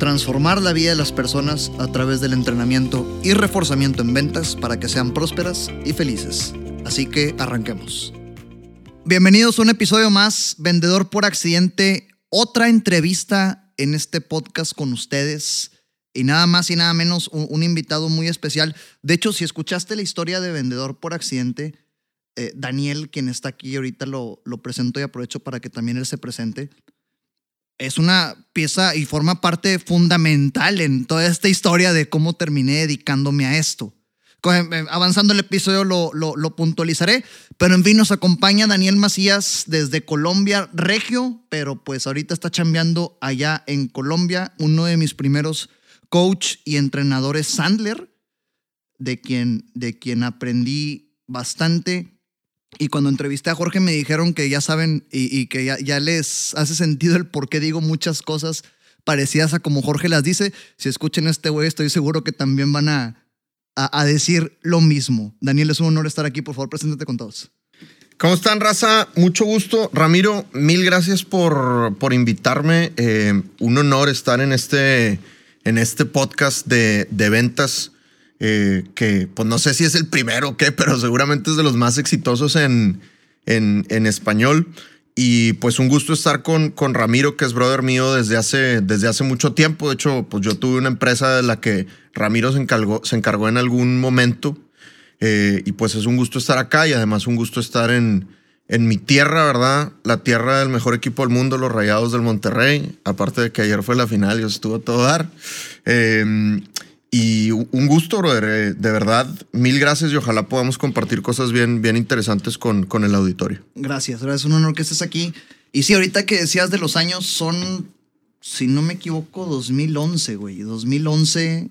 transformar la vida de las personas a través del entrenamiento y reforzamiento en ventas para que sean prósperas y felices. Así que arranquemos. Bienvenidos a un episodio más, Vendedor por Accidente, otra entrevista en este podcast con ustedes y nada más y nada menos un, invitado muy especial. De hecho, si escuchaste la historia de Vendedor por Accidente, eh, Daniel, quien está aquí ahorita, lo, lo presento y aprovecho para que también él se presente es una pieza y forma parte fundamental en toda esta historia de cómo terminé dedicándome a esto. Eh, avanzando el episodio lo, lo, puntualizaré, pero en fin nos acompaña Daniel Macías desde Colombia, Regio, pero pues ahorita está chambeando allá en Colombia, uno de mis primeros coach y entrenadores Sandler, de quien, de quien aprendí bastante y cuando entrevisté a Jorge me dijeron que ya saben y, que ya, les hace sentido el por qué digo muchas cosas parecidas a como Jorge las dice. Si escuchen este güey, estoy seguro que también van a, a, decir lo mismo. Daniel, es un honor estar aquí. Por favor, preséntate con todos. ¿Cómo están, raza? Mucho gusto. Ramiro, mil gracias por, por invitarme. Eh, un honor estar en este, en este podcast de, de ventas. Eh, que pues no sé si es el primero o qué, pero seguramente es de los más exitosos en, en, español. Y pues un gusto estar con, con Ramiro, que es brother mío desde hace, desde hace mucho tiempo. De hecho, pues yo tuve una empresa de la que Ramiro se encargó, se encargó en algún momento. Eh, y pues es un gusto estar acá y además un gusto estar en, en mi tierra, ¿verdad? La tierra del mejor equipo del mundo, los Rayados del Monterrey. Aparte de que ayer fue la final y estuvo a todo dar. Eh, y un gusto, brother. Eh, de verdad, mil gracias y ojalá podamos compartir cosas bien, bien interesantes con, con el auditorio. Gracias, es un honor que estés aquí. Y sí, ahorita que decías de los años, son, si no me equivoco, 2011, güey. 2011,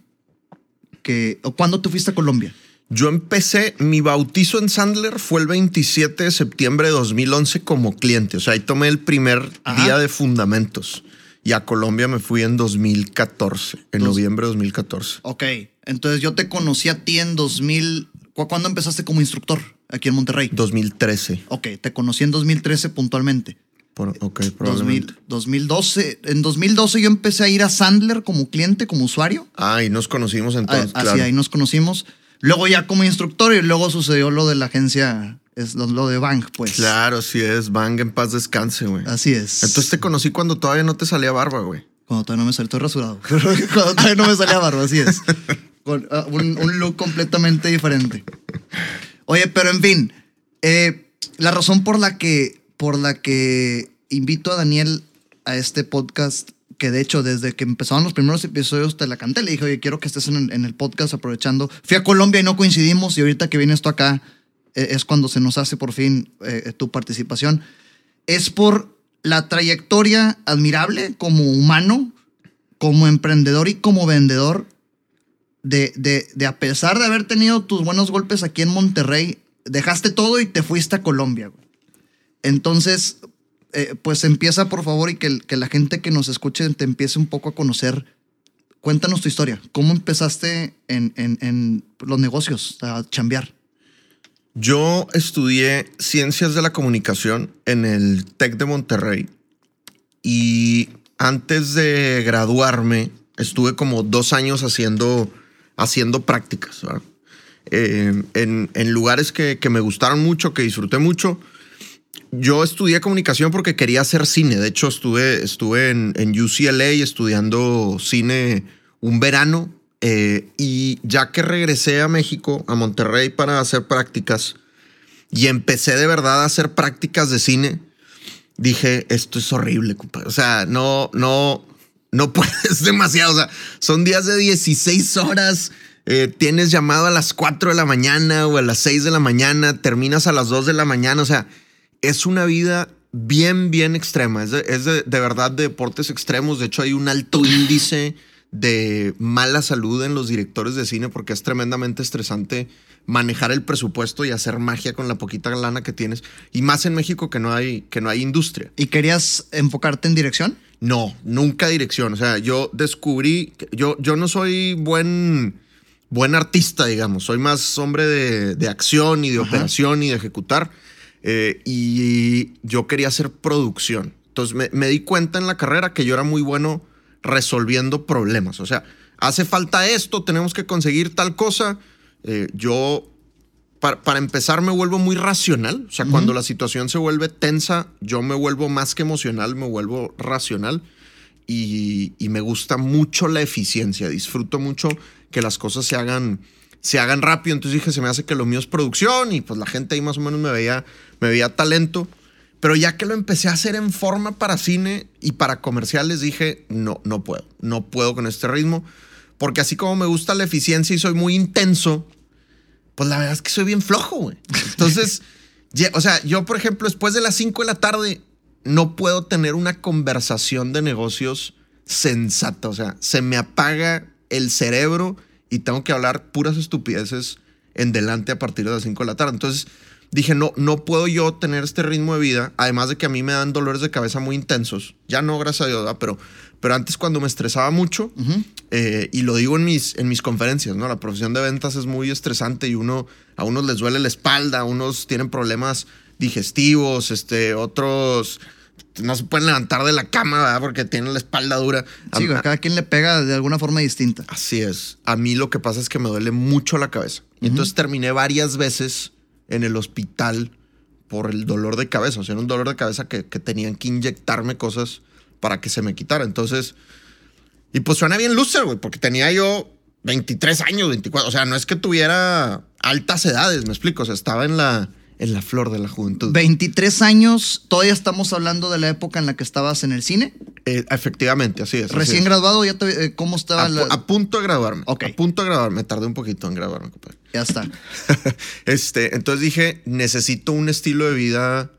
que... ¿Cuándo te fuiste a Colombia? Yo empecé, mi bautizo en Sandler fue el 27 de septiembre de 2011 como cliente. O sea, ahí tomé el primer día de fundamentos. Y a Colombia me fui en 2014, en noviembre de 2014. Ok, entonces yo te conocí a ti en 2000. ¿Cuándo empezaste como instructor aquí en Monterrey? 2013. Ok, te conocí en 2013 puntualmente. ok, probablemente. 2012. En 2012 yo empecé a ir a Sandler como cliente, como usuario. Ah, y nos conocimos entonces. Ah, así, ahí nos conocimos. Luego ya como instructor y luego sucedió lo de la agencia es lo, de Bang, pues. Claro, sí es. Bang en paz descanse, güey. Así es. Entonces te conocí cuando todavía no te salía barba, güey. Cuando todavía no me salía, estoy rasurado. cuando todavía no me salía barba, así es. Con ah, un, look completamente diferente. Oye, pero en fin, eh, la razón por la que, por la que invito a Daniel a este podcast, que de hecho desde que empezaron los primeros episodios te la canté, le dije, oye, quiero que estés en, en el podcast aprovechando. Fui a Colombia y no coincidimos y ahorita que viene esto acá, es cuando se nos hace por fin eh, tu participación, es por la trayectoria admirable como humano, como emprendedor y como vendedor, de, de, a pesar de haber tenido tus buenos golpes aquí en Monterrey, dejaste todo y te fuiste a Colombia. Entonces, eh, pues empieza por favor y que, que, la gente que nos escuche te empiece un poco a conocer. Cuéntanos tu historia. ¿Cómo empezaste en, en, en los negocios a chambear? Yo estudié ciencias de la comunicación en el TEC de Monterrey y antes de graduarme estuve como dos años haciendo, haciendo prácticas eh, en, lugares que, me gustaron mucho, que disfruté mucho. Yo estudié comunicación porque quería hacer cine. De hecho, estuve, estuve en, en UCLA estudiando cine un verano eh, y ya que regresé a México, a Monterrey, para hacer prácticas, y empecé de verdad a hacer prácticas de cine, dije, esto es horrible, compadre. O sea, no, no, no puedes demasiado. O sea, son días de 16 horas. Eh, tienes llamado a las 4 de la mañana o a las 6 de la mañana, terminas a las 2 de la mañana. O sea, es una vida bien, bien extrema. Es de, de verdad de deportes extremos. De hecho, hay un alto índice de mala salud en los directores de cine porque es tremendamente estresante manejar el presupuesto y hacer magia con la poquita lana que tienes. Y más en México que no hay, que no hay industria. ¿Y querías enfocarte en dirección? No, nunca dirección. O sea, yo descubrí, yo, yo no soy buen, buen artista, digamos. Soy más hombre de, acción y de operación y de ejecutar. Eh, y yo quería hacer producción. Entonces me, me di cuenta en la carrera que yo era muy bueno resolviendo problemas. O sea, hace falta esto, tenemos que conseguir tal cosa eh, yo, para, empezar, me vuelvo muy racional. O sea, cuando la situación se vuelve tensa, yo me vuelvo más que emocional, me vuelvo racional. Y, me gusta mucho la eficiencia. Disfruto mucho que las cosas se hagan, se hagan rápido. Entonces dije, se me hace que lo mío es producción. Y pues la gente ahí más o menos me veía, me veía talento. Pero ya que lo empecé a hacer en forma para cine y para comerciales, dije, no, no puedo. No puedo con este ritmo porque así como me gusta la eficiencia y soy muy intenso, pues la verdad es que soy bien flojo, güey. Entonces, o sea, yo, por ejemplo, después de las 5 de la tarde, no puedo tener una conversación de negocios sensata. O sea, se me apaga el cerebro y tengo que hablar puras estupideces en delante a partir de las 5 de la tarde. Entonces, dije, no, no puedo yo tener este ritmo de vida, además de que a mí me dan dolores de cabeza muy intensos. Ya no, gracias a Dios, pero, pero antes cuando me estresaba mucho, eh, y lo digo en mis, en mis conferencias, ¿no? La profesión de ventas es muy estresante y uno, a unos les duele la espalda, a unos tienen problemas digestivos, este, otros no se pueden levantar de la cama ¿verdad? porque tienen la espalda dura. Sí, a, cada quien le pega de alguna forma distinta. Así es. A mí lo que pasa es que me duele mucho la cabeza. Y entonces terminé varias veces en el hospital por el dolor de cabeza. O sea, era un dolor de cabeza que, tenían que inyectarme cosas para que se me quitara. Entonces, y pues suena bien loser, güey, porque tenía yo 23 años, 24. O sea, no es que tuviera altas edades, me explico. O sea, estaba en la, en la flor de la juventud. 23 años, todavía estamos hablando de la época en la que estabas en el cine. Eh, efectivamente, así es. Recién graduado, ya eh, ¿cómo estaba? A, a, punto de graduarme. A punto de graduarme. Me tardé un poquito en graduarme, compadre. Ya está. este, entonces dije, necesito un estilo de vida,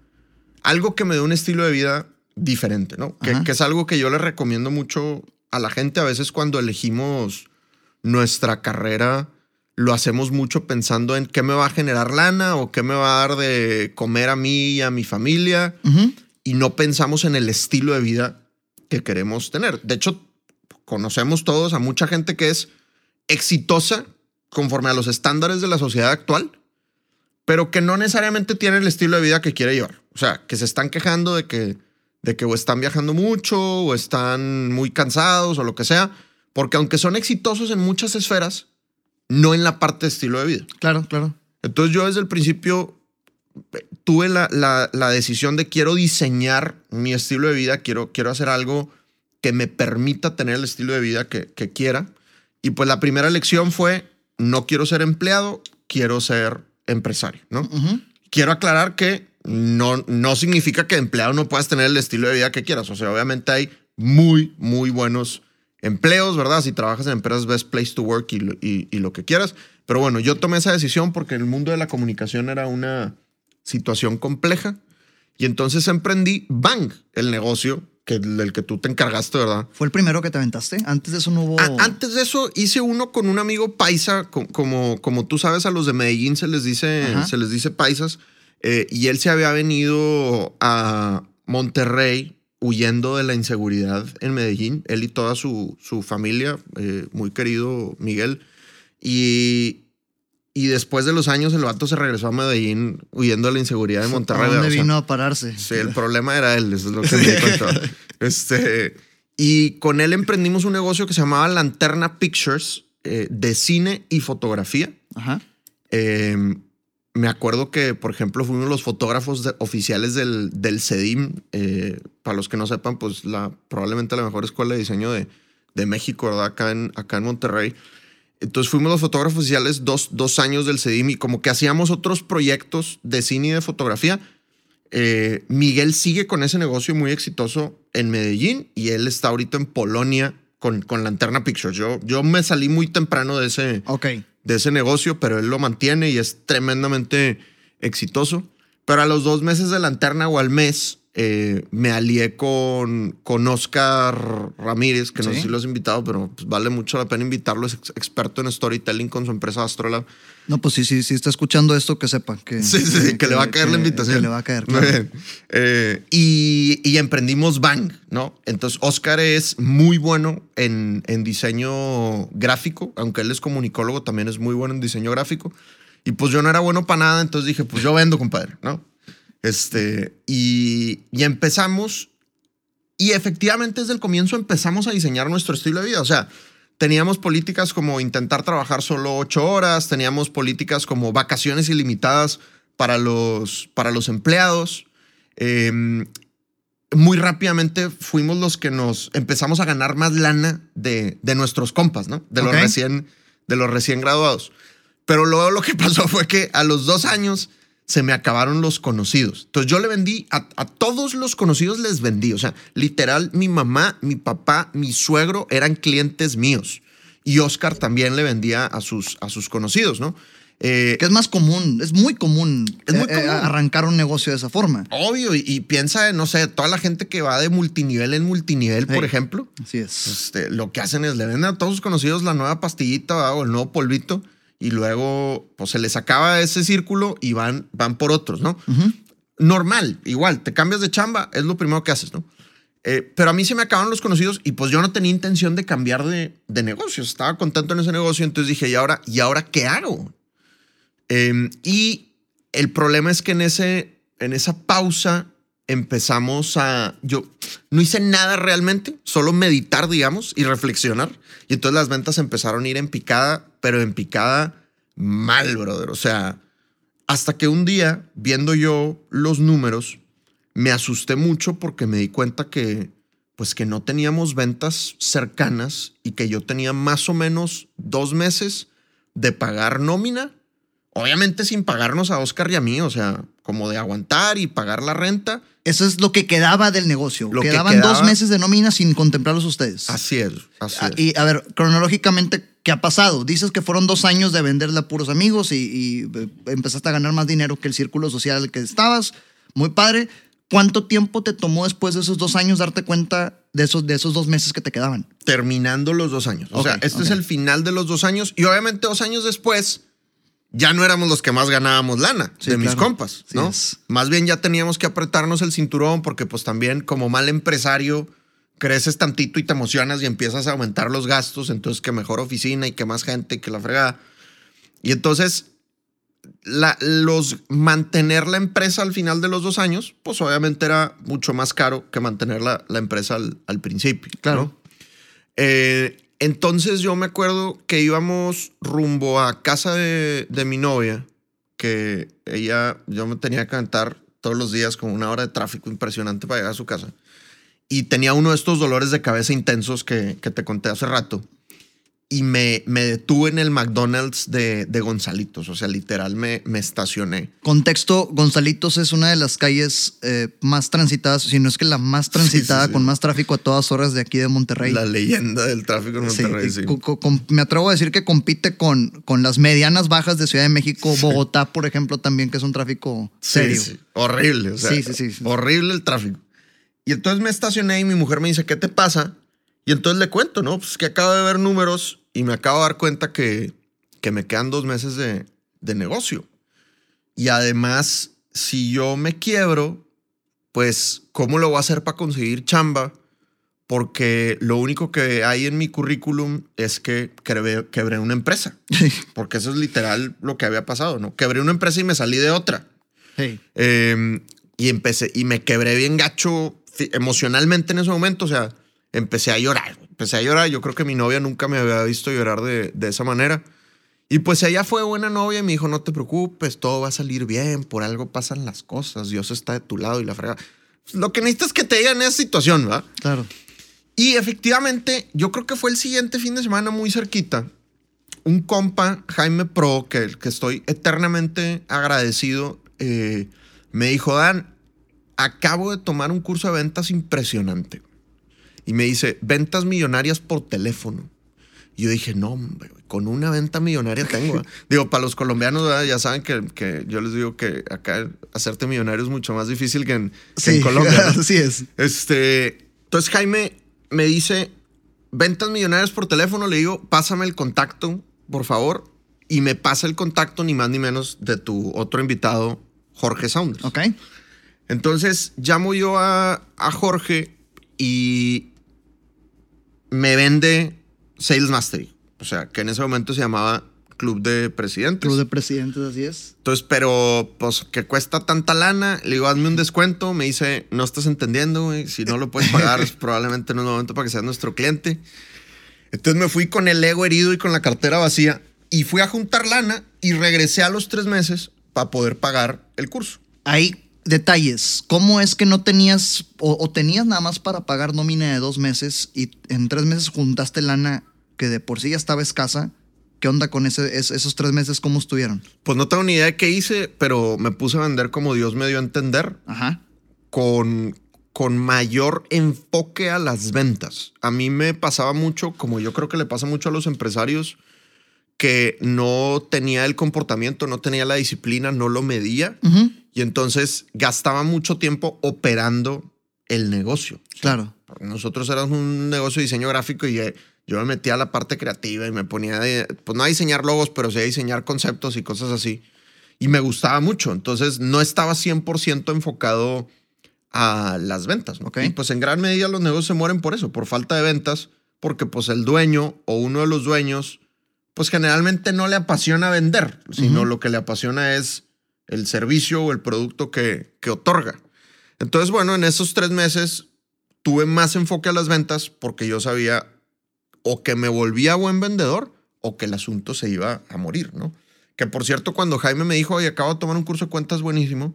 algo que me dé un estilo de vida diferente, ¿no? Que, que, es algo que yo le recomiendo mucho a la gente a veces cuando elegimos nuestra carrera lo hacemos mucho pensando en qué me va a generar lana o qué me va a dar de comer a mí y a mi familia. Y no pensamos en el estilo de vida que queremos tener. De hecho, conocemos todos a mucha gente que es exitosa conforme a los estándares de la sociedad actual, pero que no necesariamente tiene el estilo de vida que quiere llevar. O sea, que se están quejando de que, de que o están viajando mucho o están muy cansados o lo que sea, porque aunque son exitosos en muchas esferas, no en la parte de estilo de vida. Claro, claro. Entonces yo desde el principio eh, tuve la, la, decisión de quiero diseñar mi estilo de vida, quiero, quiero hacer algo que me permita tener el estilo de vida que, que quiera. Y pues la primera elección fue, no quiero ser empleado, quiero ser empresario, ¿no? Quiero aclarar que no, no significa que empleado no puedas tener el estilo de vida que quieras. O sea, obviamente hay muy, muy buenos empleos, ¿verdad? Si trabajas en empresas Best Place to Work y, y, lo que quieras. Pero bueno, yo tomé esa decisión porque el mundo de la comunicación era una situación compleja. Y entonces emprendí Bang, el negocio que, del que tú te encargaste, ¿verdad? ¿Fue el primero que te aventaste? Antes de eso no hubo... antes de eso hice uno con un amigo paisa, como, como tú sabes, a los de Medellín se les dice, se les dice paisas. Eh, y él se había venido a Monterrey huyendo de la inseguridad en Medellín, él y toda su, su familia, eh, muy querido Miguel. Y, y después de los años el vato se regresó a Medellín huyendo de la inseguridad de Monterrey. ¿A dónde vino a pararse? Sí, el problema era él, eso es lo que me cuenta. este, y con él emprendimos un negocio que se llamaba Lanterna Pictures, eh, de cine y fotografía. Ajá. Eh, me acuerdo que, por ejemplo, fue uno de los fotógrafos oficiales del, del CEDIM. Eh, para los que no sepan, pues la, probablemente la mejor escuela de diseño de, de México, ¿verdad? Acá en, acá en Monterrey. Entonces fuimos los fotógrafos oficiales dos, dos años del CEDIM y como que hacíamos otros proyectos de cine y de fotografía. Eh, Miguel sigue con ese negocio muy exitoso en Medellín y él está ahorita en Polonia con, con Lanterna Pictures. Yo, yo me salí muy temprano de ese, okay de ese negocio, pero él lo mantiene y es tremendamente exitoso. Pero a los dos meses de lanterna o al mes, eh, me alié con, con Oscar Ramírez, que no Sí. sé si lo has invitado, pero pues, vale mucho la pena invitarlo. Es ex- experto en storytelling con su empresa Astrolab. No, pues sí, sí, sí está escuchando esto, que sepa que, Sí, sí, sí, que, le va a caer la invitación. Que le va a caer, Muy claro. bien. Eh, y, y emprendimos Bang, ¿no? Entonces, Oscar es muy bueno en, en diseño gráfico, aunque él es comunicólogo, también es muy bueno en diseño gráfico. Y pues yo no era bueno para nada, entonces dije, pues yo vendo, compadre, ¿no? Este, y, y empezamos, y efectivamente desde el comienzo empezamos a diseñar nuestro estilo de vida. O sea, teníamos políticas como intentar trabajar solo ocho horas, teníamos políticas como vacaciones ilimitadas para los, para los empleados. Eh, muy rápidamente fuimos los que nos empezamos a ganar más lana de, de nuestros compas, ¿no? De los, recién, de los recién graduados. Pero luego lo que pasó fue que a los dos años se me acabaron los conocidos. Entonces yo le vendí a, a todos los conocidos, les vendí. O sea, literal, mi mamá, mi papá, mi suegro eran clientes míos. Y Oscar también le vendía a sus, a sus conocidos, ¿no? Eh, Que es más común, es muy común, Es muy eh, eh, común. arrancar un negocio de esa forma. Obvio, y, y piensa, en, no sé, toda la gente que va de multinivel en multinivel, por ejemplo, Así es. este, lo que hacen es le venden a todos sus conocidos la nueva pastillita o el nuevo polvito y luego pues se les acaba ese círculo y van, van por otros, ¿no? Normal, igual, te cambias de chamba, es lo primero que haces, ¿no? Eh, pero a mí se me acabaron los conocidos y pues yo no tenía intención de cambiar de, de negocio, estaba contento en ese negocio, entonces dije, ¿y ahora, ¿y ahora qué hago? Eh, y el problema es que en, ese, en esa pausa empezamos a... Yo no hice nada realmente, solo meditar, digamos, y reflexionar. Y entonces las ventas empezaron a ir en picada, pero en picada mal, brother. O sea, hasta que un día, viendo yo los números, me asusté mucho porque me di cuenta que, pues que no teníamos ventas cercanas y que yo tenía más o menos dos meses de pagar nómina, obviamente sin pagarnos a Oscar y a mí, o sea, como de aguantar y pagar la renta. Eso es lo que quedaba del negocio. Lo que Quedaban dos quedaba- meses de nómina sin contemplarlos ustedes. Así es, así Ah, es. Y a ver, cronológicamente, ¿qué ha pasado? Dices que fueron dos años de venderle a puros amigos y, y, eh, empezaste a ganar más dinero que el círculo social en el que estabas. Muy padre. ¿Cuánto tiempo te tomó después de esos dos años darte cuenta de esos, de esos dos meses que te quedaban? terminando los dos años. O sea, este es el final de los dos años. Y obviamente dos años después, ya no éramos los que más ganábamos lana Sí, de mis claro. compas, ¿no? Más bien ya teníamos que apretarnos el cinturón porque pues también como mal empresario creces tantito y te emocionas y empiezas a aumentar los gastos. Entonces que mejor oficina y que más gente y que la fregada. Y entonces la- los mantener la empresa al final de los dos años, pues obviamente era mucho más caro que mantener la, la empresa al, al principio. Claro. ¿no? Eh, entonces yo me acuerdo que íbamos rumbo a casa de, mi novia, que ella, yo me tenía que aventar todos los días con una hora de tráfico impresionante para llegar a su casa. Y tenía uno de estos dolores de cabeza intensos que, que te conté hace rato. Y me, me detuve en el McDonald's de, de Gonzalitos. O sea, literal me, me estacioné. Contexto, Gonzalitos es una de las calles eh, más transitadas, si no es que la más transitada, Sí, sí, sí. con más tráfico a todas horas de aquí de Monterrey. La leyenda del tráfico en Monterrey. sí. co- co- com- me atrevo a decir que compite con, con las medianas bajas de Ciudad de México, Bogotá, por ejemplo, también, que es un tráfico serio. Horrible. o sea, Sí, sí, sí, sí. Horrible el tráfico. Y entonces me estacioné y mi mujer me dice, ¿qué te pasa? Y entonces le cuento, ¿no? Pues que acabo de ver números y me acabo de dar cuenta que, que me quedan dos meses de, de negocio. Y además, si yo me quiebro, pues, ¿cómo lo voy a hacer para conseguir chamba? Porque lo único que hay en mi currículum es que quebré, una empresa. Porque eso es literal lo que había pasado, ¿no? Quebré una empresa y me salí de otra. Eh, y empecé, y me quebré bien gacho emocionalmente en ese momento. O sea, empecé a llorar. Empecé a llorar. Yo creo que mi novia nunca me había visto llorar de, de esa manera. Y pues ella fue buena novia y me dijo, no te preocupes, todo va a salir bien, por algo pasan las cosas, Dios está de tu lado y la frega. Lo que necesitas es que te digan en esa situación, ¿va? Claro. Y efectivamente, yo creo que fue el siguiente fin de semana muy cerquita. Un compa, Jaime Pro, que, que estoy eternamente agradecido, eh, me dijo, Dan, acabo de tomar un curso de ventas impresionante. Y me dice, ventas millonarias por teléfono. Y yo dije, no, hombre, con una venta millonaria tengo. ¿eh? digo, para los colombianos, ¿verdad? ya saben que, que, yo les digo que acá hacerte millonario es mucho más difícil que en, en Colombia. Así es. Este, entonces Jaime me dice, ventas millonarias por teléfono, le digo, pásame el contacto, por favor, y me pasa el contacto ni más ni menos de tu otro invitado, Jorge Saunders. Ok. Entonces llamo yo a, a Jorge y me vende Sales Mastery. O sea, que en ese momento se llamaba Club de Presidentes. Club de Presidentes, así es. Entonces, pero pues que cuesta tanta lana, le digo, hazme un descuento. Me dice, no estás entendiendo, güey. Si no lo puedes pagar, probablemente no es momento para que seas nuestro cliente. Entonces me fui con el ego herido y con la cartera vacía y fui a juntar lana y regresé a los tres meses para poder pagar el curso. Hay detalles. ¿Cómo es que no tenías o, o tenías nada más para pagar nómina de dos meses y en tres meses juntaste lana que de por sí ya estaba escasa? ¿Qué onda con ese, es- esos tres meses? ¿Cómo estuvieron? Pues no tengo ni idea de qué hice, pero me puse a vender como Dios me dio a entender, Ajá. con, con mayor enfoque a las ventas. A mí me pasaba mucho, como yo creo que le pasa mucho a los empresarios, que no tenía el comportamiento, no tenía la disciplina, no lo medía y entonces gastaba mucho tiempo operando el negocio. Claro. Nosotros éramos un negocio de diseño gráfico y eh, yo me metía a la parte creativa y me ponía, de- pues no a diseñar logos, pero sí a diseñar conceptos y cosas así. Y me gustaba mucho. Entonces no estaba 100% enfocado a las ventas. ¿no? Ok. Y pues en gran medida los negocios se mueren por eso, por falta de ventas, porque pues el dueño o uno de los dueños, pues generalmente no le apasiona vender, sino lo que le apasiona es el servicio o el producto que, que otorga. Entonces, bueno, en esos tres meses tuve más enfoque a las ventas porque yo sabía o que me volvía buen vendedor o que el asunto se iba a morir, ¿no? Que por cierto, cuando Jaime me dijo, oye, acabo de tomar un curso de cuentas buenísimo,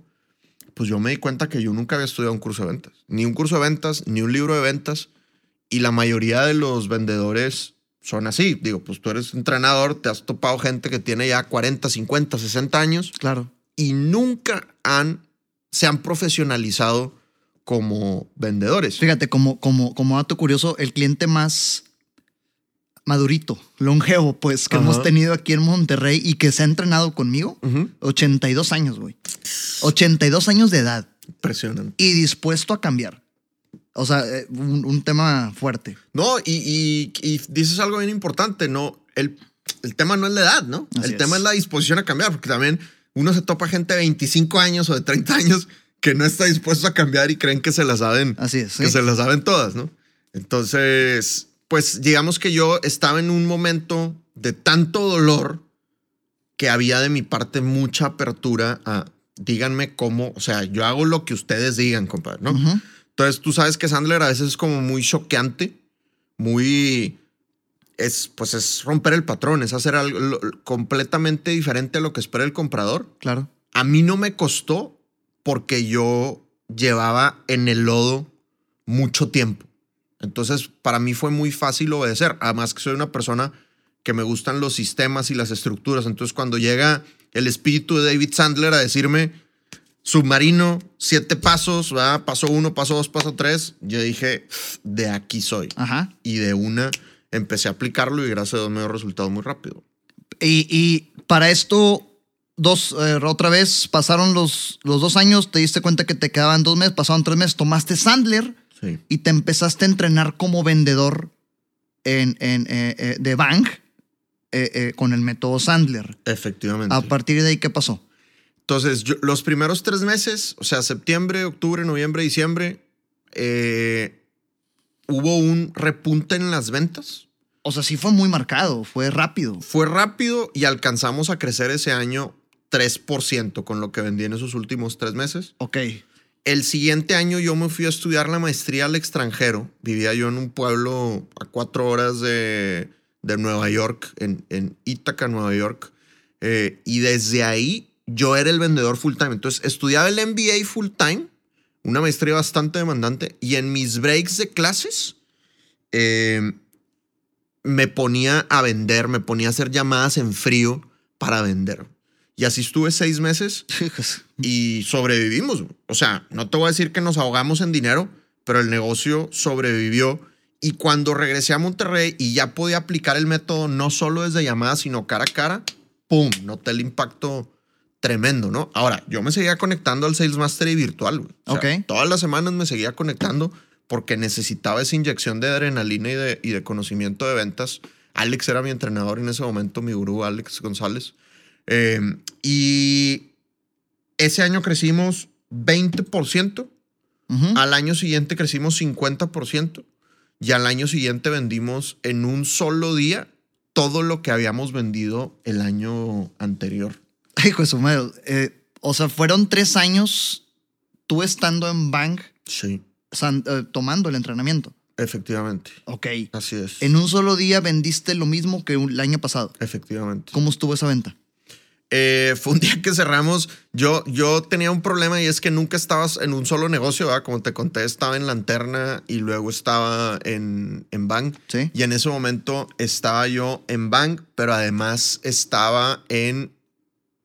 pues yo me di cuenta que yo nunca había estudiado un curso de ventas. Ni un curso de ventas, ni un libro de ventas. Y la mayoría de los vendedores son así. Digo, pues tú eres entrenador, te has topado gente que tiene ya 40, 50, 60 años Claro. y nunca han, se han profesionalizado como vendedores. Fíjate, como, como, como dato curioso, el cliente más madurito, longevo, pues, que Ajá. hemos tenido aquí en Monterrey y que se ha entrenado conmigo, Ujú. 82 años, güey. 82 años de edad Impresionante. y dispuesto a cambiar. O sea, eh, un, un tema fuerte. No, y, y- y dices algo bien importante, ¿no? El, el tema no es la edad, ¿no? Así el tema es. la disposición a cambiar, porque también uno se topa gente de 25 años o de 30 años que no está dispuesto a cambiar y creen que se la saben, Así es. que se la saben todas, ¿no? Entonces, pues digamos que yo estaba en un momento de tanto dolor que había de mi parte mucha apertura a díganme cómo, o sea, yo hago lo que ustedes digan, compadre, ¿no? Entonces tú sabes que Sandler a veces es como muy choqueante, muy... Es, pues es romper el patrón, es hacer algo lo- completamente diferente a lo que espera el comprador. Claro. A mí no me costó porque yo llevaba en el lodo mucho tiempo. Entonces, para mí fue muy fácil obedecer. Además que soy una persona que me gustan los sistemas y las estructuras. Entonces, cuando llega el espíritu de David Sandler a decirme, submarino, siete pasos, ¿verdad? paso uno, paso dos, paso tres, yo dije, de aquí soy. Ajá. Y de una empecé a aplicarlo y gracias a Dios me dio resultado muy rápido. Y, y para esto, dos, eh, otra vez, pasaron los, los dos años, te diste cuenta que te quedaban dos meses, pasaron tres meses, tomaste Sandler Sí. y te empezaste a entrenar como vendedor en, en, eh, eh, de eh, con el método Sandler. Efectivamente. A partir de ahí, ¿qué pasó? Entonces, yo- los primeros tres meses, o sea, septiembre, octubre, noviembre, diciembre, eh, hubo un repunte en las ventas. O sea, sí fue muy marcado, fue rápido. Fue rápido y alcanzamos a crecer ese año 3% con lo que vendí en esos últimos tres meses. Ok. El siguiente año yo me fui a estudiar la maestría al extranjero. Vivía yo en un pueblo a cuatro horas de, de Nueva York, en, en Ítaca, Nueva York. Eh, y desde ahí yo era el vendedor full time. Entonces estudiaba el MBA full time, una maestría bastante demandante. Y en mis breaks de clases eh, me ponía a vender, me ponía a hacer llamadas en frío para vender. Y así estuve seis meses y sobrevivimos. O sea, no te voy a decir que nos ahogamos en dinero, pero el negocio sobrevivió Y cuando regresé a Monterrey y ya podía aplicar el método no solo desde llamada, sino cara a cara, ¡pum! Noté el impacto tremendo, ¿no? Ahora, yo me seguía conectando al Sales Mastery virtual, güey. O sea, Ok. Todas las semanas me seguía conectando porque necesitaba esa inyección de adrenalina y de, y de conocimiento de ventas. Alex era mi entrenador en ese momento, mi gurú, Alex González. Eh, y ese año crecimos 20%. Ujú. Al año siguiente crecimos 50% y al año siguiente vendimos en un solo día todo lo que habíamos vendido el año anterior. Hijo de su madre. Eh, o sea, fueron tres años tú estando en Bank Sí, san- eh, tomando el entrenamiento. efectivamente. Ok. Así es. En un solo día vendiste lo mismo que un- el año pasado. Efectivamente. ¿Cómo estuvo esa venta? Eh, fue un día que cerramos. Yo, yo tenía un problema y es que nunca estabas en un solo negocio, ¿verdad? Como te conté, estaba en Lanterna y luego estaba en, en Bank. Sí. Y en ese momento estaba yo en Bank, pero además estaba en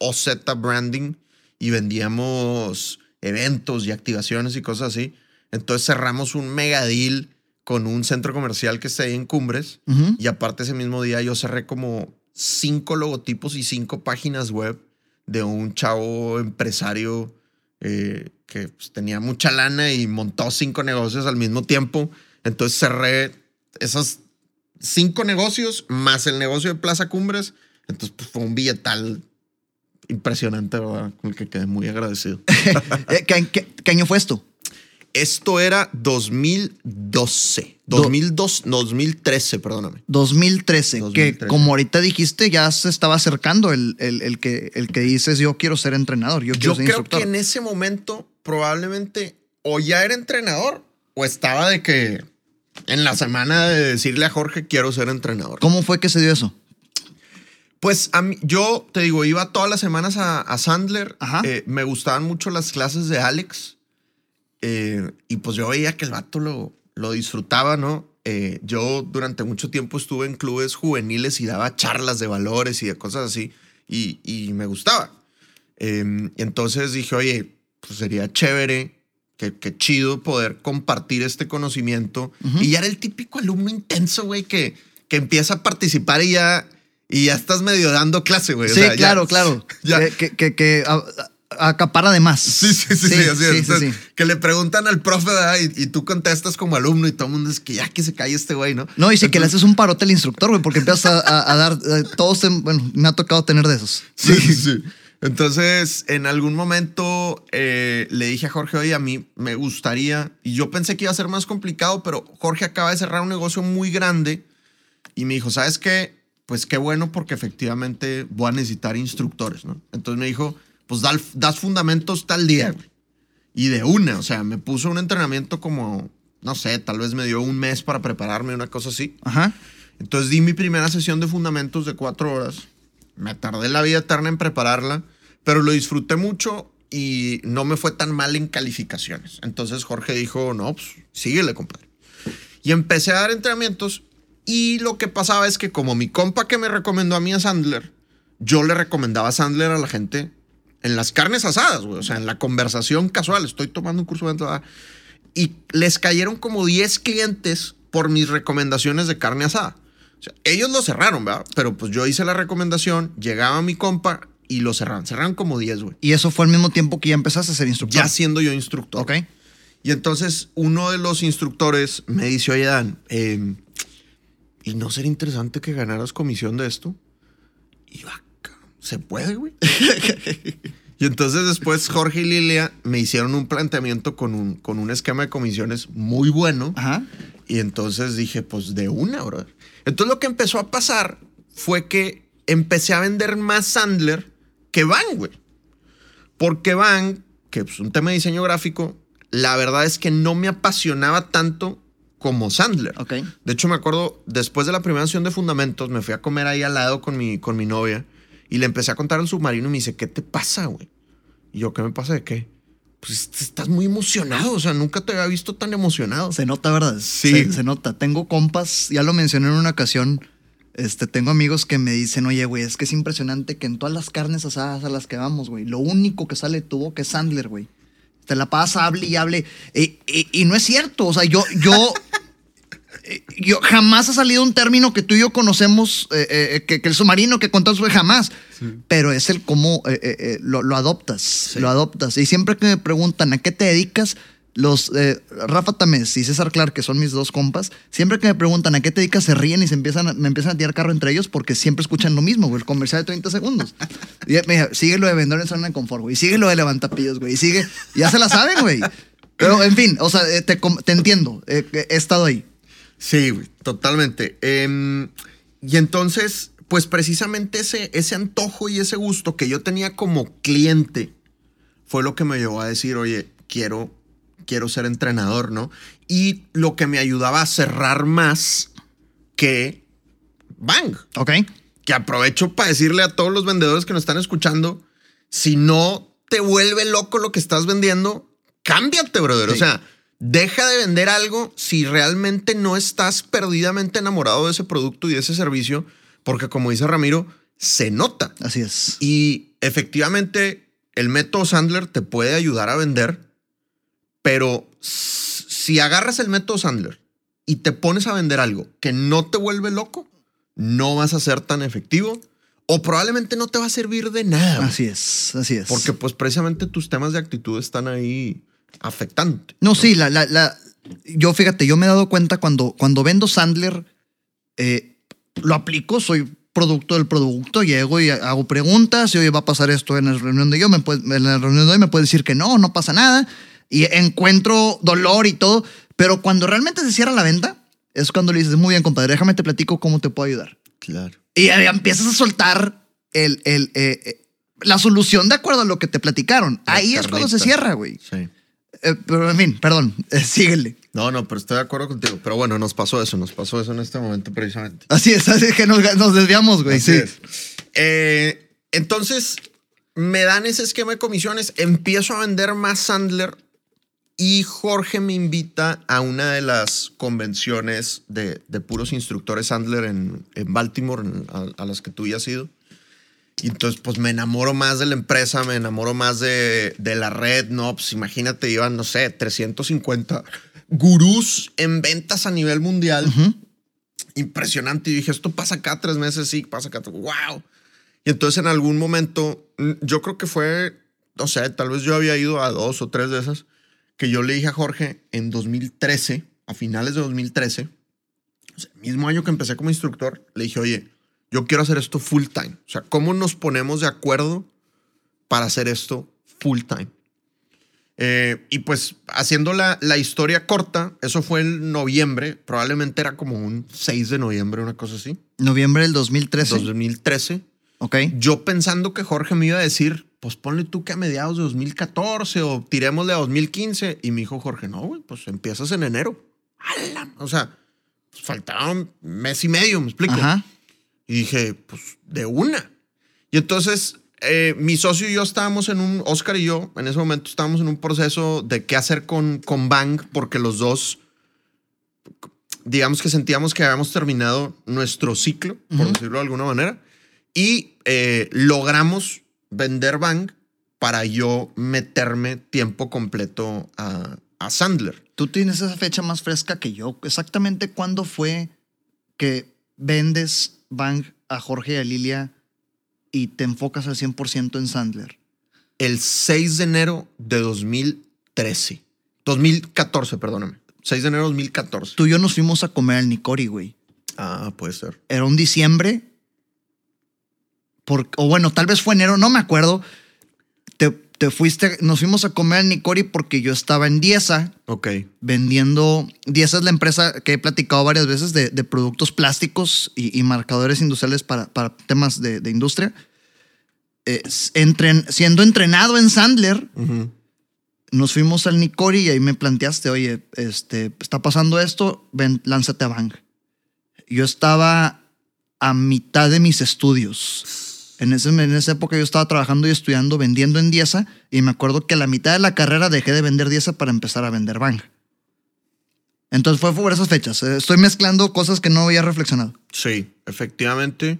OZ Branding y vendíamos eventos y activaciones y cosas así. Entonces cerramos un mega deal con un centro comercial que está ahí en Cumbres. Y aparte ese mismo día yo cerré como cinco logotipos y cinco páginas web de un chavo empresario eh, que pues, tenía mucha lana y montó cinco negocios al mismo tiempo. Entonces cerré esos cinco negocios más el negocio de Plaza Cumbres. Entonces pues, fue un billetal impresionante, ¿verdad? Con el que quedé muy agradecido. Eh, ¿qué, qué- qué año fue esto? Esto era 2012. 2002, 2013, perdóname. 2013, que 2013. como ahorita dijiste, ya se estaba acercando el, el- el que, el que dices yo quiero ser entrenador, yo quiero Yo ser creo instructor. que en ese momento probablemente o ya era entrenador o estaba de que en la semana de decirle a Jorge quiero ser entrenador. ¿Cómo fue que se dio eso? Pues a mí, yo te digo, iba todas las semanas a, a Sandler. Ajá. Eh, me gustaban mucho las clases de Alex. Eh, y pues yo veía que el vato lo, lo disfrutaba, ¿no? Eh, yo durante mucho tiempo estuve en clubes juveniles y daba charlas de valores y de cosas así. Y, y me gustaba. Eh, entonces dije, oye, pues sería chévere, que, que chido poder compartir este conocimiento. Y ya era el típico alumno intenso, güey, que, que empieza a participar y ya, y ya estás medio dando clase, güey. O sí, ya- claro, claro. ya. Que, que, que- que a- a- acapara de más. Sí, sí, sí, sí, así es. sí, sí, Entonces, sí. Que le preguntan al profe y, y tú contestas como alumno y todo el mundo es que ya que se cae este güey, ¿no? No, y sí que le haces un parote al instructor, güey, porque empiezas a, dar. eh, todos, bueno, me ha tocado tener de esos. Sí, sí, sí. Entonces, en algún momento eh, le dije a Jorge, oye, a mí me gustaría, y yo pensé que iba a ser más complicado, pero Jorge acaba de cerrar un negocio muy grande y me dijo, ¿sabes qué? Pues qué bueno porque efectivamente voy a necesitar instructores, ¿no? Entonces me dijo, pues da- das fundamentos tal día, güey. Y de una, o sea, me puso un entrenamiento como, no sé, tal vez me dio un mes para prepararme, una cosa así. Ajá. Entonces di mi primera sesión de fundamentos de cuatro horas. Me tardé la vida eterna en prepararla, pero lo disfruté mucho y no me fue tan mal en calificaciones. Entonces Jorge dijo, no, pues síguele, compadre. Y empecé a dar entrenamientos y lo que pasaba es que como mi compa que me recomendó a mí a Sandler, yo le recomendaba a Sandler a la gente en las carnes asadas, güey. O sea, en la conversación casual. Estoy tomando un curso de entrada. Y les cayeron como 10 clientes por mis recomendaciones de carne asada. O sea, ellos lo cerraron, ¿verdad? Pero pues yo hice la recomendación, llegaba mi compa y lo cerraron. Cerraron como 10, güey. Y eso fue al mismo tiempo que ya empezaste a ser instructor. Ya siendo yo instructor. Ok. Y entonces uno de los instructores me dice, oye, Dan, eh, ¿y no sería interesante que ganaras comisión de esto? Y yo, "Ah, ¿se puede, güey? y entonces después Jorge y Lilia me hicieron un planteamiento con un, con un esquema de comisiones muy bueno. Ajá. Y entonces dije, pues de una, bro. Entonces lo que empezó a pasar fue que empecé a vender más Sandler que Van, güey. Porque Van, que es un tema de diseño gráfico, la verdad es que no me apasionaba tanto como Sandler. De hecho, me acuerdo, después de la primera sesión de Fundamentos, me fui a comer ahí al lado con mi, con mi novia y le empecé a contar al submarino y me dice, ¿qué te pasa, güey? Y yo, ¿qué me pasa de qué? Pues estás muy emocionado, o sea, nunca te había visto tan emocionado. Se nota, ¿verdad? Sí. Se, se nota. Tengo compas, ya lo mencioné en una ocasión. Este, tengo amigos que me dicen, oye, güey, es que es impresionante que en todas las carnes asadas a las que vamos, güey, lo único que sale de tu boca es Sandler, güey. Te la pasa, hable y hable. Y, y- y no es cierto. O sea, yo, yo, eh, yo jamás ha salido un término que tú y yo conocemos, eh, eh, que, que el submarino que contamos fue jamás. Pero es el cómo eh, eh, eh, lo, lo adoptas, lo adoptas. Y siempre que me preguntan a qué te dedicas, los eh, Rafa Tamés y César Clark, que son mis dos compas, siempre que me preguntan a qué te dedicas, se ríen y se empiezan a- me empiezan a tirar carro entre ellos porque siempre escuchan lo mismo, güey, el comercial de 30 segundos. Y me dice, sigue lo de vendedor en zona de confort, güey, sigue lo de levantapillos, güey, y sigue, ya se la saben, güey. Pero, en fin, o sea, eh, te, te entiendo, eh, he estado ahí. Sí, güey, totalmente. Em, y entonces, pues precisamente ese, ese antojo y ese gusto que yo tenía como cliente fue lo que me llevó a decir, oye, quiero, quiero ser entrenador, ¿no? Y lo que me ayudaba a cerrar más que Bang. ¿Ok? Que aprovecho para decirle a todos los vendedores que nos están escuchando, si no te vuelve loco lo que estás vendiendo, cámbiate, brother. O sea, deja de vender algo si realmente no estás perdidamente enamorado de ese producto y de ese servicio, porque como dice Ramiro, se nota. Así es. Y efectivamente, el método Sandler te puede ayudar a vender, pero si agarras el método Sandler y te pones a vender algo que no te vuelve loco, no vas a ser tan efectivo o probablemente no te va a servir de nada. Así es, así es. Porque pues precisamente tus temas de actitud están ahí afectando. No, sí, la, la, la- yo fíjate, yo me he dado cuenta cuando, cuando vendo Sandler, eh, lo aplico, soy producto del producto, llego y hago preguntas, y oye, va a pasar esto en la reunión de yo, me puede- en la reunión de hoy me puede decir que no, no pasa nada, y encuentro dolor y todo, pero cuando realmente se cierra la venta, es cuando le dices, muy bien, compadre, déjame te platico cómo te puedo ayudar. Claro. Y empiezas a soltar el, el, eh, eh, la solución de acuerdo a lo que te platicaron. La Ahí es cuando se cierra, güey. Sí. Eh, pero en fin, perdón, síguele. No, no, pero estoy de acuerdo contigo. Pero bueno, nos pasó eso, nos pasó eso en este momento precisamente. Así es, así es que nos, nos desviamos, güey. Así Sí. es. Entonces, me dan ese esquema de comisiones, empiezo a vender más Sandler y Jorge me invita a una de las convenciones de, de puros instructores Sandler en, en Baltimore, en- a, a las que tú ya has ido. Y entonces, pues me enamoro más de la empresa, me enamoro más de, de la red, ¿no? Pues imagínate, iban, no sé, 350 gurús en ventas a nivel mundial Ujú. impresionante. Y dije, esto pasa cada tres meses, sí, pasa cada... ¡Wow! Y entonces en algún momento, yo creo que fue, no sé, tal vez yo había ido a dos o tres de esas, que yo le dije a Jorge en 2013, a finales de 2013, o sea, el mismo año que empecé como instructor, le dije, oye, yo quiero hacer esto full time. O sea, ¿cómo nos ponemos de acuerdo para hacer esto full time? Eh, y pues haciendo la, la historia corta, eso fue en noviembre, probablemente era como un 6 de noviembre, una cosa así, Noviembre del 2013. 2013. ok. Yo pensando que Jorge me iba a decir, pues ponle tú que a mediados de 2014 o tirémosle a 2015. Y me dijo Jorge, no, güey, pues empiezas en enero. O sea, pues faltaba un mes y medio, me explico. Ajá. Y dije, pues de una. Y entonces eh, mi socio y yo estábamos en un, Oscar y yo, en ese momento estábamos en un proceso de qué hacer con, con Bang, porque los dos, digamos que sentíamos que habíamos terminado nuestro ciclo, por decirlo de alguna manera, y eh, logramos vender Bang para yo meterme tiempo completo a, a Sandler. Tú tienes esa fecha más fresca que yo. Exactamente cuándo fue que vendes Bang a Jorge y a Lilia y te enfocas al 100% en Sandler. el 6 de enero de 2013. 2014, perdóname. 6 de enero de 2014. Tú y yo nos fuimos a comer al Nicori, güey. Ah, puede ser. Era un diciembre. Por, o bueno, tal vez fue enero, no me acuerdo. Te, te fuiste, nos fuimos a comer al Nicori porque yo estaba en Diesa Ok. vendiendo. Diesa es la empresa que he platicado varias veces de, de productos plásticos y, y marcadores industriales para, para temas de, de industria. Eh, entren- siendo entrenado en Sandler, nos fuimos al Nicori y ahí me planteaste, oye, este, está pasando esto, ven, lánzate a Bang. Yo estaba a mitad de mis estudios. En, ese, en esa época yo estaba trabajando y estudiando, vendiendo en Diesa y me acuerdo que a la mitad de la carrera dejé de vender Diesa para empezar a vender Bang. Entonces fue por esas fechas. Eh, Estoy mezclando cosas que no había reflexionado. Sí, efectivamente.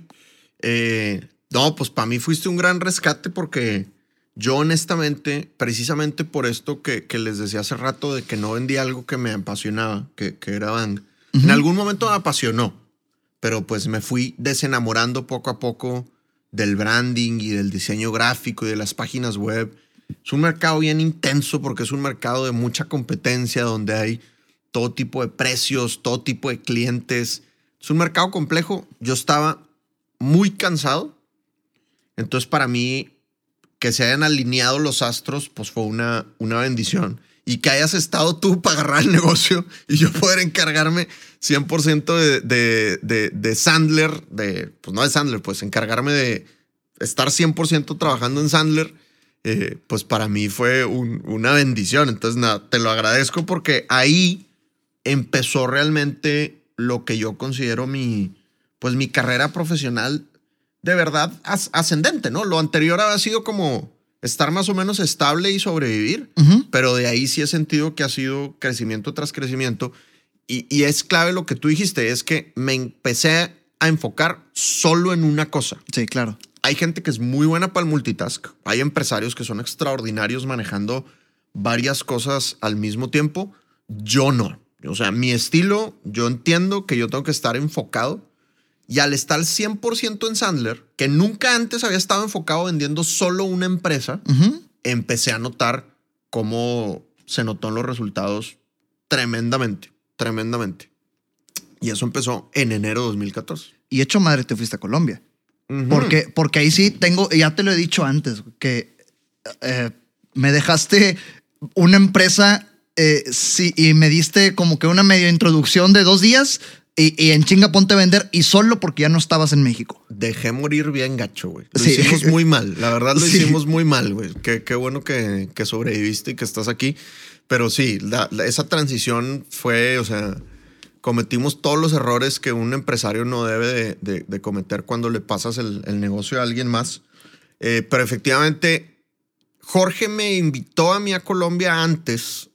Eh, no, pues para mí fuiste un gran rescate porque yo honestamente, precisamente por esto que, que les decía hace rato de que no vendía algo que me apasionaba, que, que era Bang, En algún momento me apasionó, pero pues me fui desenamorando poco a poco del branding y del diseño gráfico y de las páginas web. Es un mercado bien intenso porque es un mercado de mucha competencia donde hay todo tipo de precios, todo tipo de clientes. Es un mercado complejo. Yo estaba muy cansado. Entonces para mí que se hayan alineado los astros, pues fue una, una bendición. Y que hayas estado tú para agarrar el negocio y yo poder encargarme 100% de, de, de, de Sandler, de, pues no de Sandler, pues encargarme de estar 100% trabajando en Sandler, eh, pues para mí fue una bendición. Entonces, nada, te lo agradezco porque ahí empezó realmente lo que yo considero mi, pues mi carrera profesional de verdad ascendente, ¿no? Lo anterior había sido como estar más o menos estable y sobrevivir, pero de ahí sí he sentido que ha sido crecimiento tras crecimiento. Y, y, es clave lo que tú dijiste, es que me empecé a enfocar solo en una cosa. Sí, claro. Hay gente que es muy buena para el multitask, hay empresarios que son extraordinarios manejando varias cosas al mismo tiempo, yo no. O sea, mi estilo, yo entiendo que yo tengo que estar enfocado y al estar 100% en Sandler, que nunca antes había estado enfocado vendiendo solo una empresa, empecé a notar cómo se notó en los resultados tremendamente, tremendamente. Y eso empezó en enero de 2014. Y hecho madre te fuiste a Colombia. porque, porque ahí sí tengo, ya te lo he dicho antes, que eh, me dejaste una empresa eh, sí, y me diste como que una medio introducción de dos días y, en chinga ponte a vender y solo porque ya no estabas en México. Dejé morir bien gacho, güey. Lo hicimos muy mal. La verdad lo hicimos muy mal, güey. Qué, qué, bueno que, que, sobreviviste y que estás aquí. Pero sí, esa transición fue, o sea, cometimos todos los errores que un empresario no debe de, de, cometer cuando le pasas el, el, negocio a alguien más. Eh, pero efectivamente, Jorge me invitó a mí a Colombia antes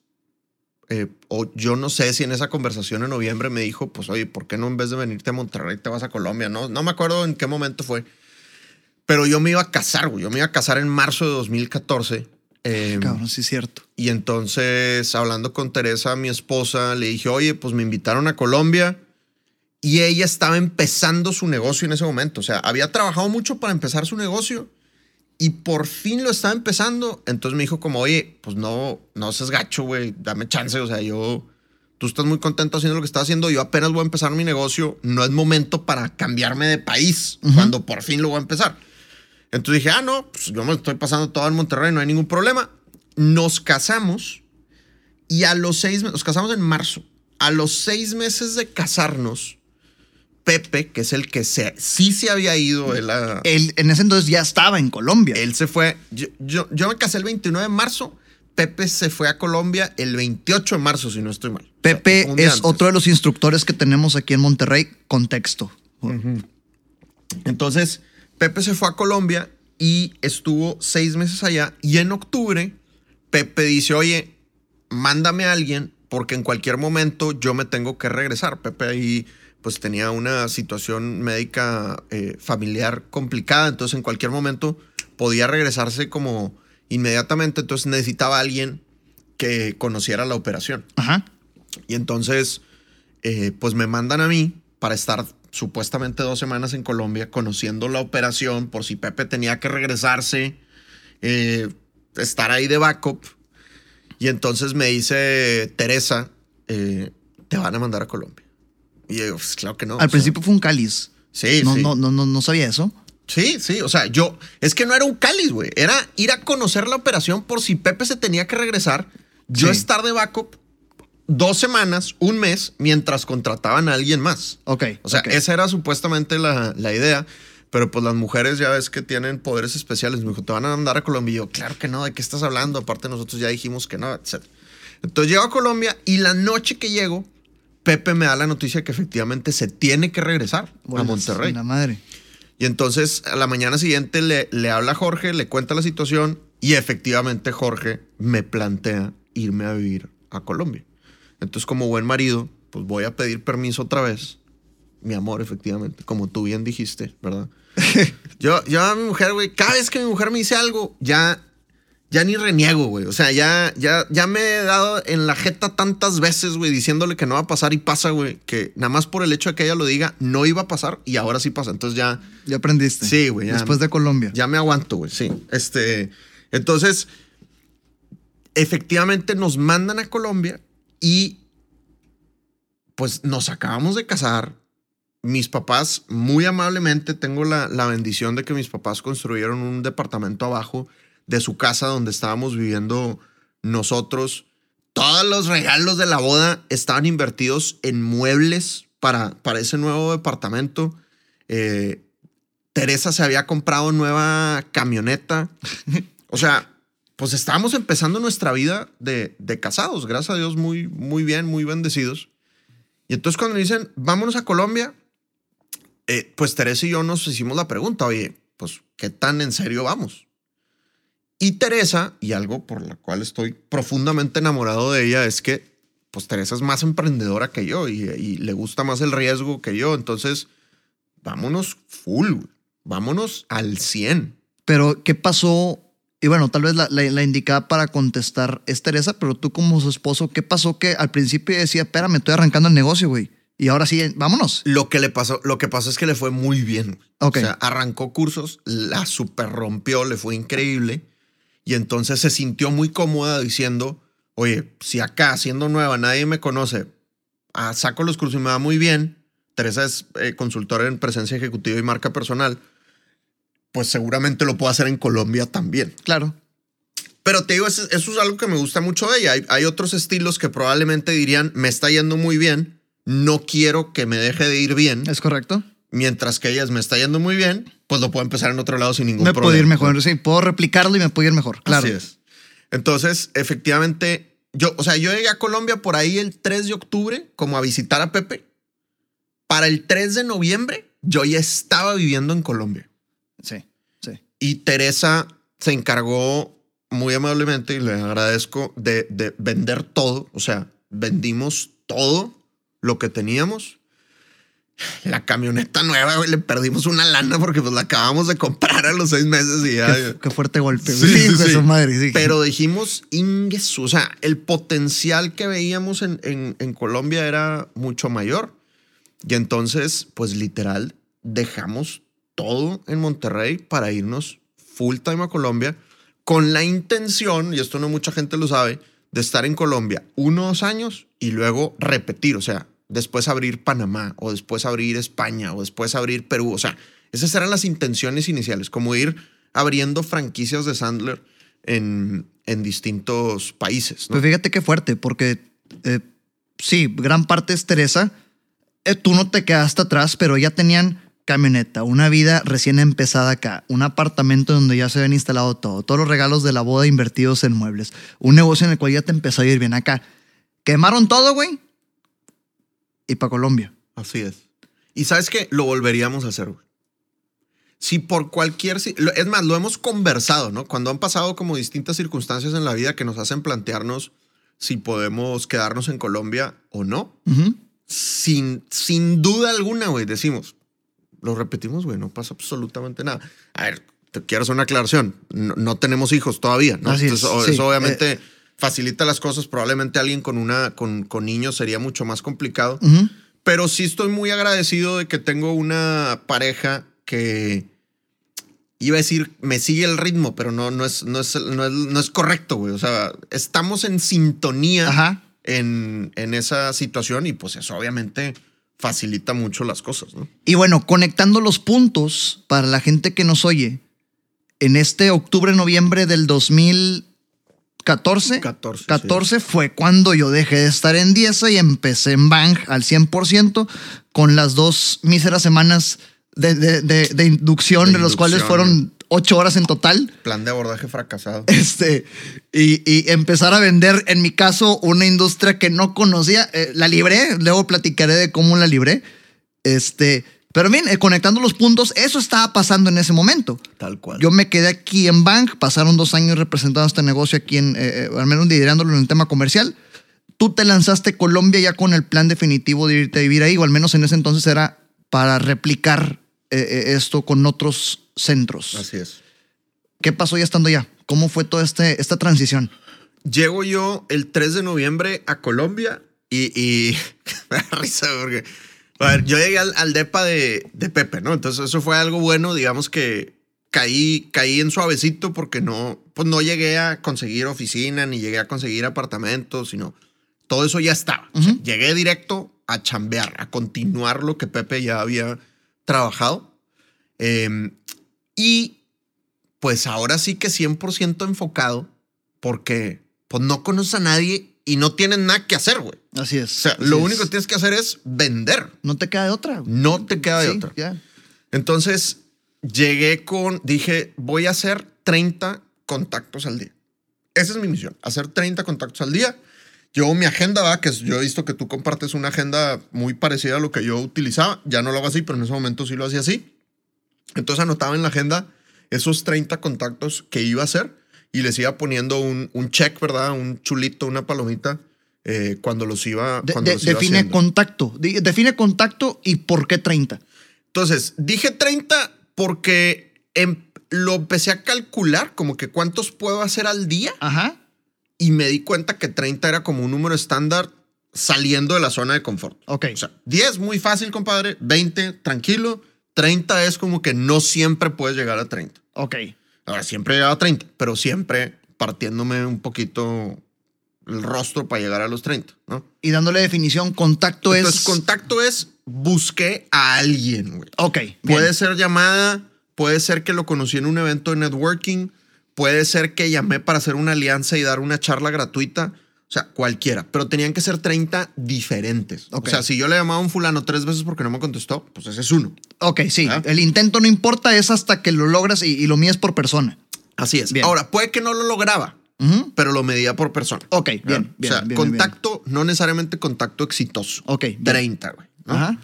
eh, o yo no sé si en esa conversación en noviembre me dijo, pues oye, ¿por qué no en vez de venirte a Monterrey te vas a Colombia? No, no me acuerdo en qué momento fue. Pero yo me iba a casar, güey. Yo me iba a casar en marzo de 2014. Eh, Cabrón, sí es cierto. Y entonces, hablando con Teresa, mi esposa, le dije, oye, pues me invitaron a Colombia. Y ella estaba empezando su negocio en ese momento. O sea, había trabajado mucho para empezar su negocio y por fin lo estaba empezando. Entonces me dijo como, oye, pues no, no seas gacho, güey, dame chance. O sea, yo, tú estás muy contento haciendo lo que estás haciendo. Yo apenas voy a empezar mi negocio. No es momento para cambiarme de país cuando por fin lo voy a empezar. Entonces dije, ah, no, pues yo me estoy pasando todo en Monterrey, no hay ningún problema. Nos casamos y a los seis meses, nos casamos en marzo. A los seis meses de casarnos, Pepe, que es el que se, sí se había ido. Él, en ese entonces ya estaba en Colombia. Él se fue. Yo, yo, me casé el 29 de marzo. Pepe se fue a Colombia el 28 de marzo, si no estoy mal. Pepe es otro de los instructores que tenemos aquí en Monterrey. Contexto. Entonces, Pepe se fue a Colombia y estuvo seis meses allá. Y en octubre, Pepe dice: Oye, mándame a alguien porque en cualquier momento yo me tengo que regresar. Pepe ahí pues tenía una situación médica eh, familiar complicada, entonces en cualquier momento podía regresarse como inmediatamente, entonces necesitaba alguien que conociera la operación. Ajá. Y entonces, eh, pues me mandan a mí para estar supuestamente dos semanas en Colombia conociendo la operación por si Pepe tenía que regresarse, eh, estar ahí de backup. Y entonces me dice Teresa, te van a mandar a Colombia. Y yo, pues, claro que no. Al principio fue un cáliz. Sí, no, sí. No, no, no, no sabía eso. Sí, sí, o sea, yo, es que no era un cáliz, güey, era ir a conocer la operación por si Pepe se tenía que regresar, yo estar de backup dos semanas, un mes, mientras contrataban a alguien más. Ok. O sea, esa era supuestamente la, la, idea, pero pues las mujeres ya ves que tienen poderes especiales. Me dijo, ¿te van a mandar a Colombia? Y yo, claro que no, ¿de qué estás hablando? Aparte nosotros ya dijimos que no, etc. Entonces llego a Colombia y la noche que llego, Pepe me da la noticia que efectivamente se tiene que regresar a Monterrey. La madre. Y entonces a la mañana siguiente le, le habla a Jorge, le cuenta la situación y efectivamente Jorge me plantea irme a vivir a Colombia. Entonces como buen marido, pues voy a pedir permiso otra vez. Mi amor, efectivamente, como tú bien dijiste, ¿verdad? yo, yo a mi mujer, güey, cada vez que mi mujer me dice algo, ya ya ni reniego, güey. O sea, ya, ya, ya me he dado en la jeta tantas veces, güey, diciéndole que no va a pasar y pasa, güey, que nada más por el hecho de que ella lo diga, no iba a pasar y ahora sí pasa. Entonces ya. Ya aprendiste. Sí, güey. Después de Colombia. Ya me aguanto, güey, sí. Este. Entonces, efectivamente nos mandan a Colombia y pues nos acabamos de casar. Mis papás, muy amablemente, tengo la, la bendición de que mis papás construyeron un departamento abajo de su casa donde estábamos viviendo nosotros. Todos los regalos de la boda estaban invertidos en muebles para, para ese nuevo departamento. Eh, Teresa se había comprado nueva camioneta. O sea, pues estábamos empezando nuestra vida de, de, casados, gracias a Dios, muy, muy bien, muy bendecidos. Y entonces cuando dicen, vámonos a Colombia, eh, pues Teresa y yo nos hicimos la pregunta, oye, pues, ¿qué tan en serio vamos? Y Teresa, y algo por la cual estoy profundamente enamorado de ella, es que pues Teresa es más emprendedora que yo y, y le gusta más el riesgo que yo. Entonces, vámonos full, vámonos al 100. Pero, ¿qué pasó? Y bueno, tal vez la, la, la, indicada para contestar es Teresa, pero tú como su esposo, ¿qué pasó que al principio decía, espérame, estoy arrancando el negocio, güey? Y ahora sí, vámonos. Lo que le pasó, lo que pasó es que le fue muy bien. Okay. O sea, arrancó cursos, la super rompió, le fue increíble. Y entonces se sintió muy cómoda diciendo, oye, si acá siendo nueva nadie me conoce, ah, saco los cursos y me va muy bien, Teresa es eh, consultora en presencia ejecutiva y marca personal, pues seguramente lo puedo hacer en Colombia también. Claro. Pero te digo, eso, eso es algo que me gusta mucho de ella. Hay, hay, otros estilos que probablemente dirían, me está yendo muy bien, no quiero que me deje de ir bien. ¿Es correcto? Mientras que ellas me está yendo muy bien, pues lo puedo empezar en otro lado sin ningún me problema. Me puedo ir mejor, sí, puedo replicarlo y me puedo ir mejor, claro. Así es. Entonces, efectivamente, yo, o sea, yo llegué a Colombia por ahí el 3 de octubre, como a visitar a Pepe. Para el 3 de noviembre, yo ya estaba viviendo en Colombia. Sí, sí. Y Teresa se encargó muy amablemente, y le agradezco, de, de vender todo. O sea, vendimos todo lo que teníamos la camioneta nueva, güey, le perdimos una lana porque pues la acabamos de comprar a los seis meses y ya. Qué, qué fuerte golpe, güey. Sí, sí. Madre, sí. Pero dijimos, Inges, o sea, el potencial que veíamos en, en, en, Colombia era mucho mayor. Y entonces, pues literal, dejamos todo en Monterrey para irnos full time a Colombia con la intención, y esto no mucha gente lo sabe, de estar en Colombia unos años y luego repetir, o sea, después abrir Panamá o después abrir España o después abrir Perú. O sea, esas eran las intenciones iniciales, como ir abriendo franquicias de Sandler en, en distintos países. ¿no? Pues fíjate qué fuerte, porque eh, sí, gran parte es Teresa. Eh, tú no te quedaste atrás, pero ya tenían camioneta, una vida recién empezada acá, un apartamento donde ya se habían instalado todo, todos los regalos de la boda invertidos en muebles, un negocio en el cual ya te empezó a ir bien acá. Quemaron todo, güey, y para Colombia. Así es. Y sabes que lo volveríamos a hacer, güey. Si por cualquier... Es más, lo hemos conversado, ¿no? Cuando han pasado como distintas circunstancias en la vida que nos hacen plantearnos si podemos quedarnos en Colombia o no. Uh -huh. sin, sin duda alguna, güey, decimos, lo repetimos, güey, no pasa absolutamente nada. A ver, te quiero hacer una aclaración. No, no tenemos hijos todavía, ¿no? Así Entonces, es, eso sí. obviamente... Eh, facilita las cosas. Probablemente alguien con, una, con, con niños sería mucho más complicado. Uh -huh. Pero sí estoy muy agradecido de que tengo una pareja que iba a decir, me sigue el ritmo, pero no, no, es, no, es, no, es, no es correcto, güey. O sea, estamos en sintonía Ajá. en, en esa situación y pues eso obviamente facilita mucho las cosas, ¿no? Y bueno, conectando los puntos para la gente que nos oye, en este octubre-noviembre del 2000 14, 14, 14 sí. fue cuando yo dejé de estar en Diesa y empecé en Bang al 100% con las dos míseras semanas de, de, de, de inducción, de, los cuales fueron ocho horas en total. Plan de abordaje fracasado. Este, y, y, empezar a vender, en mi caso, una industria que no conocía. Eh, la libré, luego platicaré de cómo la libré. Este, pero bien, eh, conectando los puntos, eso estaba pasando en ese momento. Tal cual. Yo me quedé aquí en Bank, pasaron dos años representando este negocio aquí, en, eh, al menos liderándolo en el tema comercial. Tú te lanzaste a Colombia ya con el plan definitivo de irte a vivir ahí, o al menos en ese entonces era para replicar eh, esto con otros centros. Así es. ¿Qué pasó ya estando allá? ¿Cómo fue toda este, esta transición? Llego yo el 3 de noviembre a Colombia y, y me da risa porque, a ver, yo llegué al, al depa de, de Pepe, ¿no? Entonces eso fue algo bueno, digamos que caí, caí en suavecito porque no, pues no llegué a conseguir oficina ni llegué a conseguir apartamentos, sino todo eso ya estaba. O sea, Ujú. llegué directo a chambear, a continuar lo que Pepe ya había trabajado. Eh, y pues ahora sí que 100% enfocado porque pues no conoces a nadie y no tienes nada que hacer, güey. Así es. O sea, así lo es. único que tienes que hacer es vender. No te queda de otra. güey. No te queda de Sí, otra. ya. Entonces, llegué con, dije, voy a hacer 30 contactos al día. Esa es mi misión, hacer 30 contactos al día. Yo mi agenda, va, que yo he visto que tú compartes una agenda muy parecida a lo que yo utilizaba. Ya no lo hago así, pero en ese momento sí lo hacía así. Entonces anotaba en la agenda esos 30 contactos que iba a hacer y les iba poniendo un, un check, ¿verdad? Un chulito, una palomita eh, cuando los iba, cuando de- los iba define haciendo. contacto. Define contacto y por qué 30. Entonces, dije 30 porque em- lo empecé a calcular como que cuántos puedo hacer al día Ajá. y me di cuenta que 30 era como un número estándar saliendo de la zona de confort. Ok. O sea, 10 muy fácil, compadre, 20 tranquilo, 30 es como que no siempre puedes llegar a 30. ok. Ahora, siempre he llegado a 30, pero siempre partiéndome un poquito el rostro para llegar a los 30, ¿no? Y dándole definición, contacto Entonces, es. contacto es busqué a alguien, güey. Ok. bien. Puede ser llamada, puede ser que lo conocí en un evento de networking, puede ser que llamé para hacer una alianza y dar una charla gratuita. O sea, cualquiera. Pero tenían que ser 30 diferentes. Ok. O sea, si yo le llamaba a un fulano tres veces porque no me contestó, pues ese es uno. Ok, sí. ¿Ah? El intento no importa, es hasta que lo logras y, y lo mides por persona. Así es. Bien. Ahora, puede que no lo lograba, pero lo medía por persona. Ok, bien, ¿verdad? bien, O sea, bien, bien, contacto, no necesariamente contacto exitoso. Ok, bien. 30, güey. ¿no? Ajá.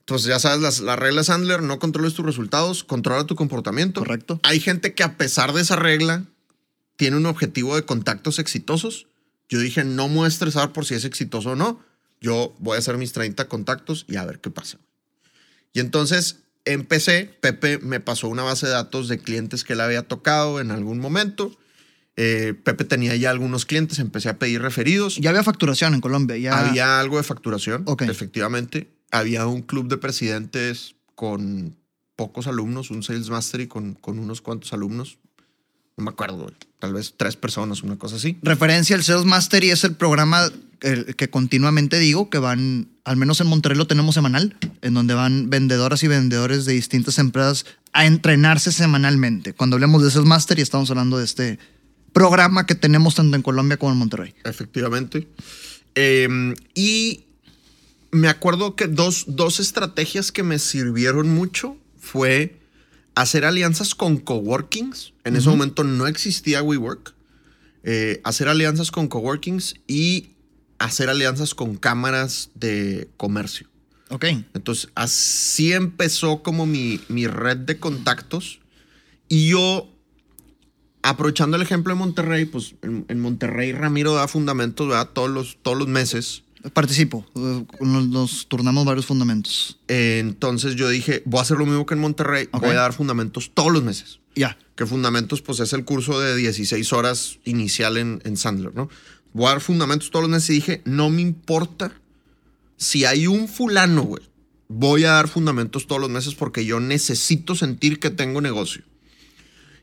Entonces, ya sabes, las, las reglas Sandler, no controles tus resultados, controla tu comportamiento. Correcto. Hay gente que a pesar de esa regla tiene un objetivo de contactos exitosos. Yo dije, no me voy a estresar por si es exitoso o no. Yo voy a hacer mis 30 contactos y a ver qué pasa. Y entonces empecé, Pepe me pasó una base de datos de clientes que le había tocado en algún momento. Eh, Pepe tenía ya algunos clientes, empecé a pedir referidos. Ya había facturación en Colombia. Ya. Había algo de facturación, Ok. efectivamente. Había un club de presidentes con pocos alumnos, un sales master y con, con unos cuantos alumnos. No me acuerdo, güey. tal vez tres personas, una cosa así. Referencia al Sales Mastery es el programa el que continuamente digo que van, al menos en Monterrey lo tenemos semanal, en donde van vendedoras y vendedores de distintas empresas a entrenarse semanalmente. Cuando hablemos de Sales Mastery estamos hablando de este programa que tenemos tanto en Colombia como en Monterrey. Efectivamente. Eh, y me acuerdo que dos, dos estrategias que me sirvieron mucho fue hacer alianzas con coworkings. En ese Ujú. momento no existía WeWork. Eh, hacer alianzas con coworkings y hacer alianzas con cámaras de comercio. Ok. Entonces, así empezó como mi, mi red de contactos. Y yo, aprovechando el ejemplo de Monterrey, pues en, en Monterrey Ramiro da fundamentos, ¿verdad? Todos los, todos los meses. Participo. Eh, Nos, nos turnamos varios fundamentos. Entonces yo dije, voy a hacer lo mismo que en Monterrey. Voy a dar fundamentos todos los meses. Ya. Que fundamentos, pues es el curso de 16 horas inicial en, en Sandler, ¿no? Voy a dar fundamentos todos los meses y dije, no me importa si hay un fulano, güey. Voy a dar fundamentos todos los meses porque yo necesito sentir que tengo negocio.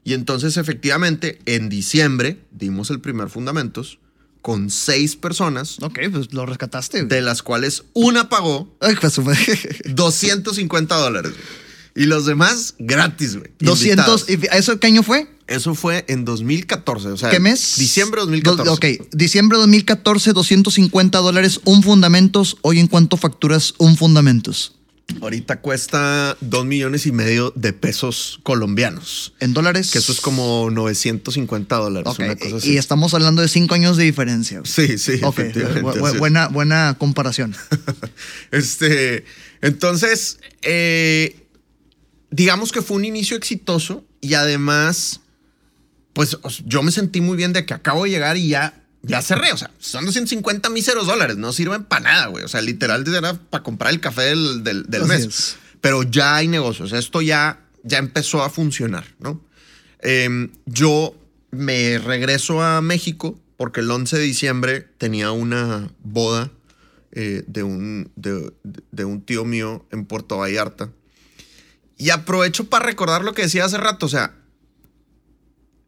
Y entonces, efectivamente, en diciembre dimos el primer fundamentos con seis personas, Ok, pues lo rescataste. de las cuales una pagó Ay, pues, 250 dólares. Y los demás gratis, güey. 200. invitados. ¿y ¿Eso qué año fue? Eso fue en 2014. O sea, ¿Qué mes? Diciembre de 2014. Do- ok, diciembre de 2014, 250 dólares, un fundamentos. Hoy en cuánto facturas un fundamentos. Ahorita cuesta 2 millones y medio de pesos colombianos. En dólares. Que eso es como 950 dólares. Ok, Una cosa así. y estamos hablando de cinco años de diferencia. Sí, sí, Ok, efectivamente. bu- bu- así es. buena, buena comparación. Este, entonces, eh, digamos que fue un inicio exitoso y además, pues yo me sentí muy bien de que acabo de llegar y ya, ya cerré. O sea, son 250 míseros dólares, no sirven para nada, güey. O sea, literal era para comprar el café del, del- mes. es. Pero ya hay negocios, esto ya, ya empezó a funcionar, ¿no? Em, yo me regreso a México porque el 11 de diciembre tenía una boda eh, de, un, de, de un tío mío en Puerto Vallarta. Y aprovecho para recordar lo que decía hace rato, o sea,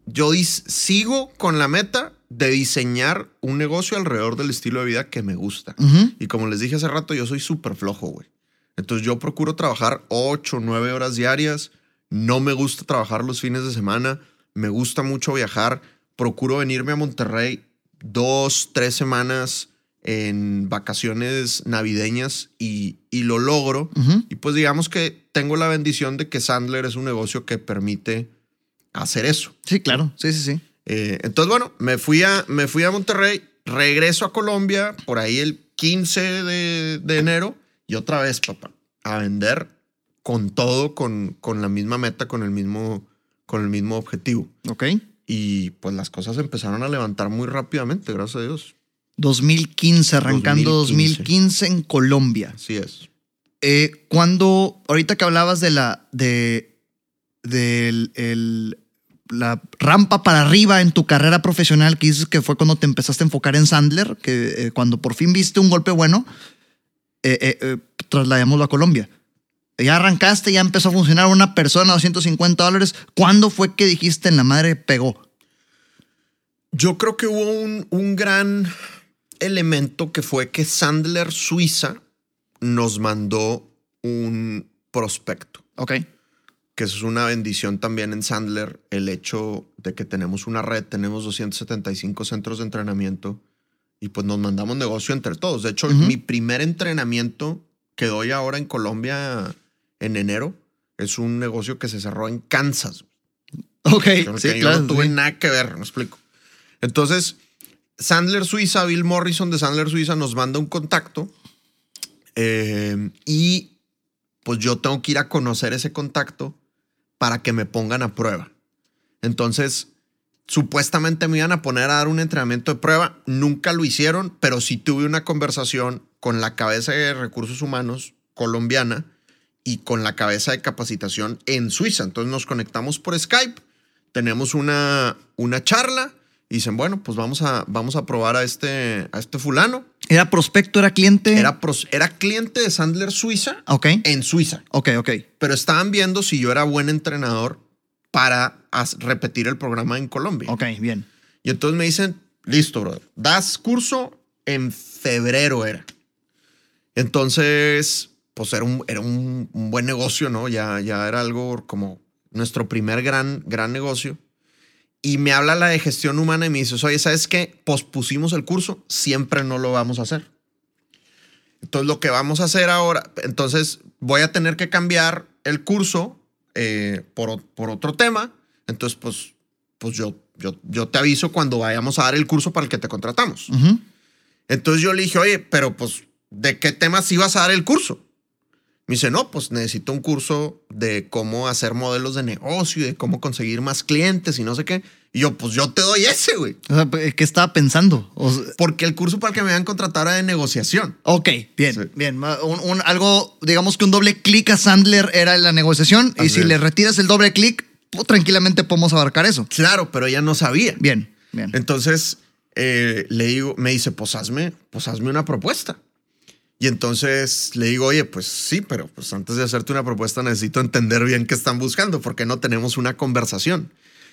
yo sigo con la meta de diseñar un negocio alrededor del estilo de vida que me gusta. Y como les dije hace rato, yo soy súper flojo, güey. Entonces yo procuro trabajar 8, 9 horas diarias. No me gusta trabajar los fines de semana. Me gusta mucho viajar. Procuro venirme a Monterrey dos, tres semanas en vacaciones navideñas y, y lo logro. Y pues digamos que tengo la bendición de que Sandler es un negocio que permite hacer eso. Sí, claro. Sí, sí, sí. Eh, entonces, bueno, me fui, a, me fui a Monterrey, regreso a Colombia por ahí el 15 de, de enero y otra vez, papá, a vender con todo, con, con la misma meta, con el mismo, con el mismo objetivo. Ok. Y pues las cosas empezaron a levantar muy rápidamente, gracias a Dios. 2015, arrancando 2015. 2015 en Colombia. Así es. Eh, cuando, ahorita que hablabas de la, de, del- el- la rampa para arriba en tu carrera profesional, que dices que fue cuando te empezaste a enfocar en Sandler, que eh, cuando por fin viste un golpe bueno, eh, eh, eh, trasladémoslo a Colombia. Ya arrancaste, ya empezó a funcionar una persona, 250 dólares. ¿Cuándo fue que dijiste en la madre pegó? Yo creo que hubo un, un gran elemento que fue que Sandler Suiza nos mandó un prospecto. Ok. Que eso es una bendición también en Sandler, el hecho de que tenemos una red, tenemos 275 centros de entrenamiento y pues nos mandamos negocio entre todos. De hecho, mi primer entrenamiento que doy ahora en Colombia en enero es un negocio que se cerró en Kansas. Ok. Sí, yo claro. no tuve sí. nada que ver, me explico. Entonces, Sandler Suiza, Bill Morrison de Sandler Suiza nos manda un contacto eh, y pues yo tengo que ir a conocer ese contacto para que me pongan a prueba. Entonces, supuestamente me iban a poner a dar un entrenamiento de prueba, nunca lo hicieron, pero sí tuve una conversación con la cabeza de recursos humanos colombiana y con la cabeza de capacitación en Suiza. Entonces nos conectamos por Skype, tenemos una, una charla y dicen, bueno, pues vamos a, vamos a probar a este, a este fulano. ¿Era prospecto, era cliente? Era, pros- era cliente de Sandler Suiza Ok. en Suiza, Ok, ok. pero estaban viendo si yo era buen entrenador para repetir el programa en Colombia. Ok, bien. Y entonces me dicen, listo, brother, das curso en febrero era. Entonces, pues era un, era un, un buen negocio, ¿no? Ya, ya era algo como nuestro primer gran, gran negocio. Y me habla la de gestión humana y me dice, oye, ¿sabes qué? Pospusimos el curso, siempre no lo vamos a hacer. Entonces, lo que vamos a hacer ahora, entonces voy a tener que cambiar el curso eh, por, por otro tema. Entonces, pues, pues yo, yo, yo te aviso cuando vayamos a dar el curso para el que te contratamos. Entonces yo le dije, oye, pero pues, ¿de qué temas ibas a dar el curso? Me dice, no, pues necesito un curso de cómo hacer modelos de negocio y de cómo conseguir más clientes y no sé qué. Y yo, pues yo te doy ese, güey. O sea, ¿qué estaba pensando? O sea, Porque el curso para el que me habían contratado era de negociación. ok, bien, Sí. bien. Ma- Un, un- algo, digamos que un doble clic a Sandler era la negociación. y si es. le retiras el doble clic, pues, tranquilamente podemos abarcar eso. Claro, pero ella no sabía. Bien, bien. Entonces eh, le digo, me dice, pues hazme, pues hazme una propuesta. Y entonces le digo, oye, pues sí, pero pues antes de hacerte una propuesta necesito entender bien qué están buscando, porque no tenemos una conversación.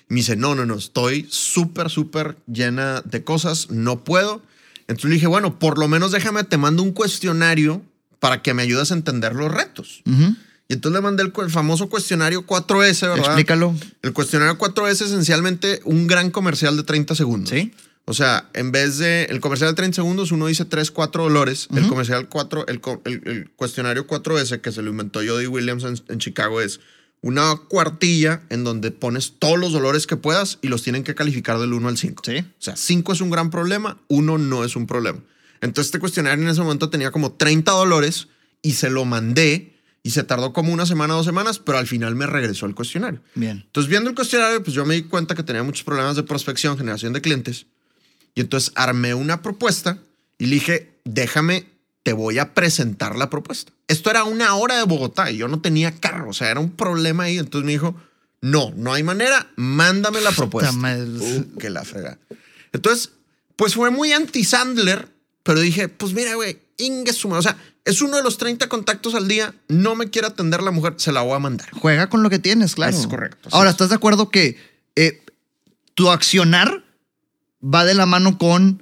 Y me dice, no, no, no, estoy súper, súper llena de cosas, no puedo. Entonces le dije, bueno, por lo menos déjame, te mando un cuestionario para que me ayudes a entender los retos. Y entonces le mandé el, famoso cuestionario 4S, ¿verdad? Explícalo. El cuestionario 4 es esencialmente un gran comercial de 30 segundos. Sí. O sea, en vez de el comercial de 30 segundos, uno dice 3, 4 dolores. El comercial 4, el, el- el cuestionario 4S, que se lo inventó Jody Williams en, en Chicago, es una cuartilla en donde pones todos los dolores que puedas y los tienen que calificar del 1 al 5. Sí. O sea, 5 es un gran problema, 1 no es un problema. Entonces, este cuestionario en ese momento tenía como 30 dolores y se lo mandé y se tardó como una semana, dos semanas, pero al final me regresó el cuestionario. Bien. Entonces, viendo el cuestionario, pues yo me di cuenta que tenía muchos problemas de prospección, generación de clientes. Y entonces armé una propuesta y le dije, déjame, te voy a presentar la propuesta. Esto era una hora de Bogotá y yo no tenía carro, o sea, era un problema ahí. Entonces me dijo, No, no hay manera. Mándame la propuesta. Uh, que la frega. Entonces, pues fue muy anti-Sandler, pero dije, pues mira, güey, ingue. O sea, es uno de los 30 contactos al día. No me quiere atender la mujer, se la voy a mandar. Juega con lo que tienes, claro. Es correcto, Ahora, es. ¿estás de acuerdo que eh, tu accionar va de la mano con,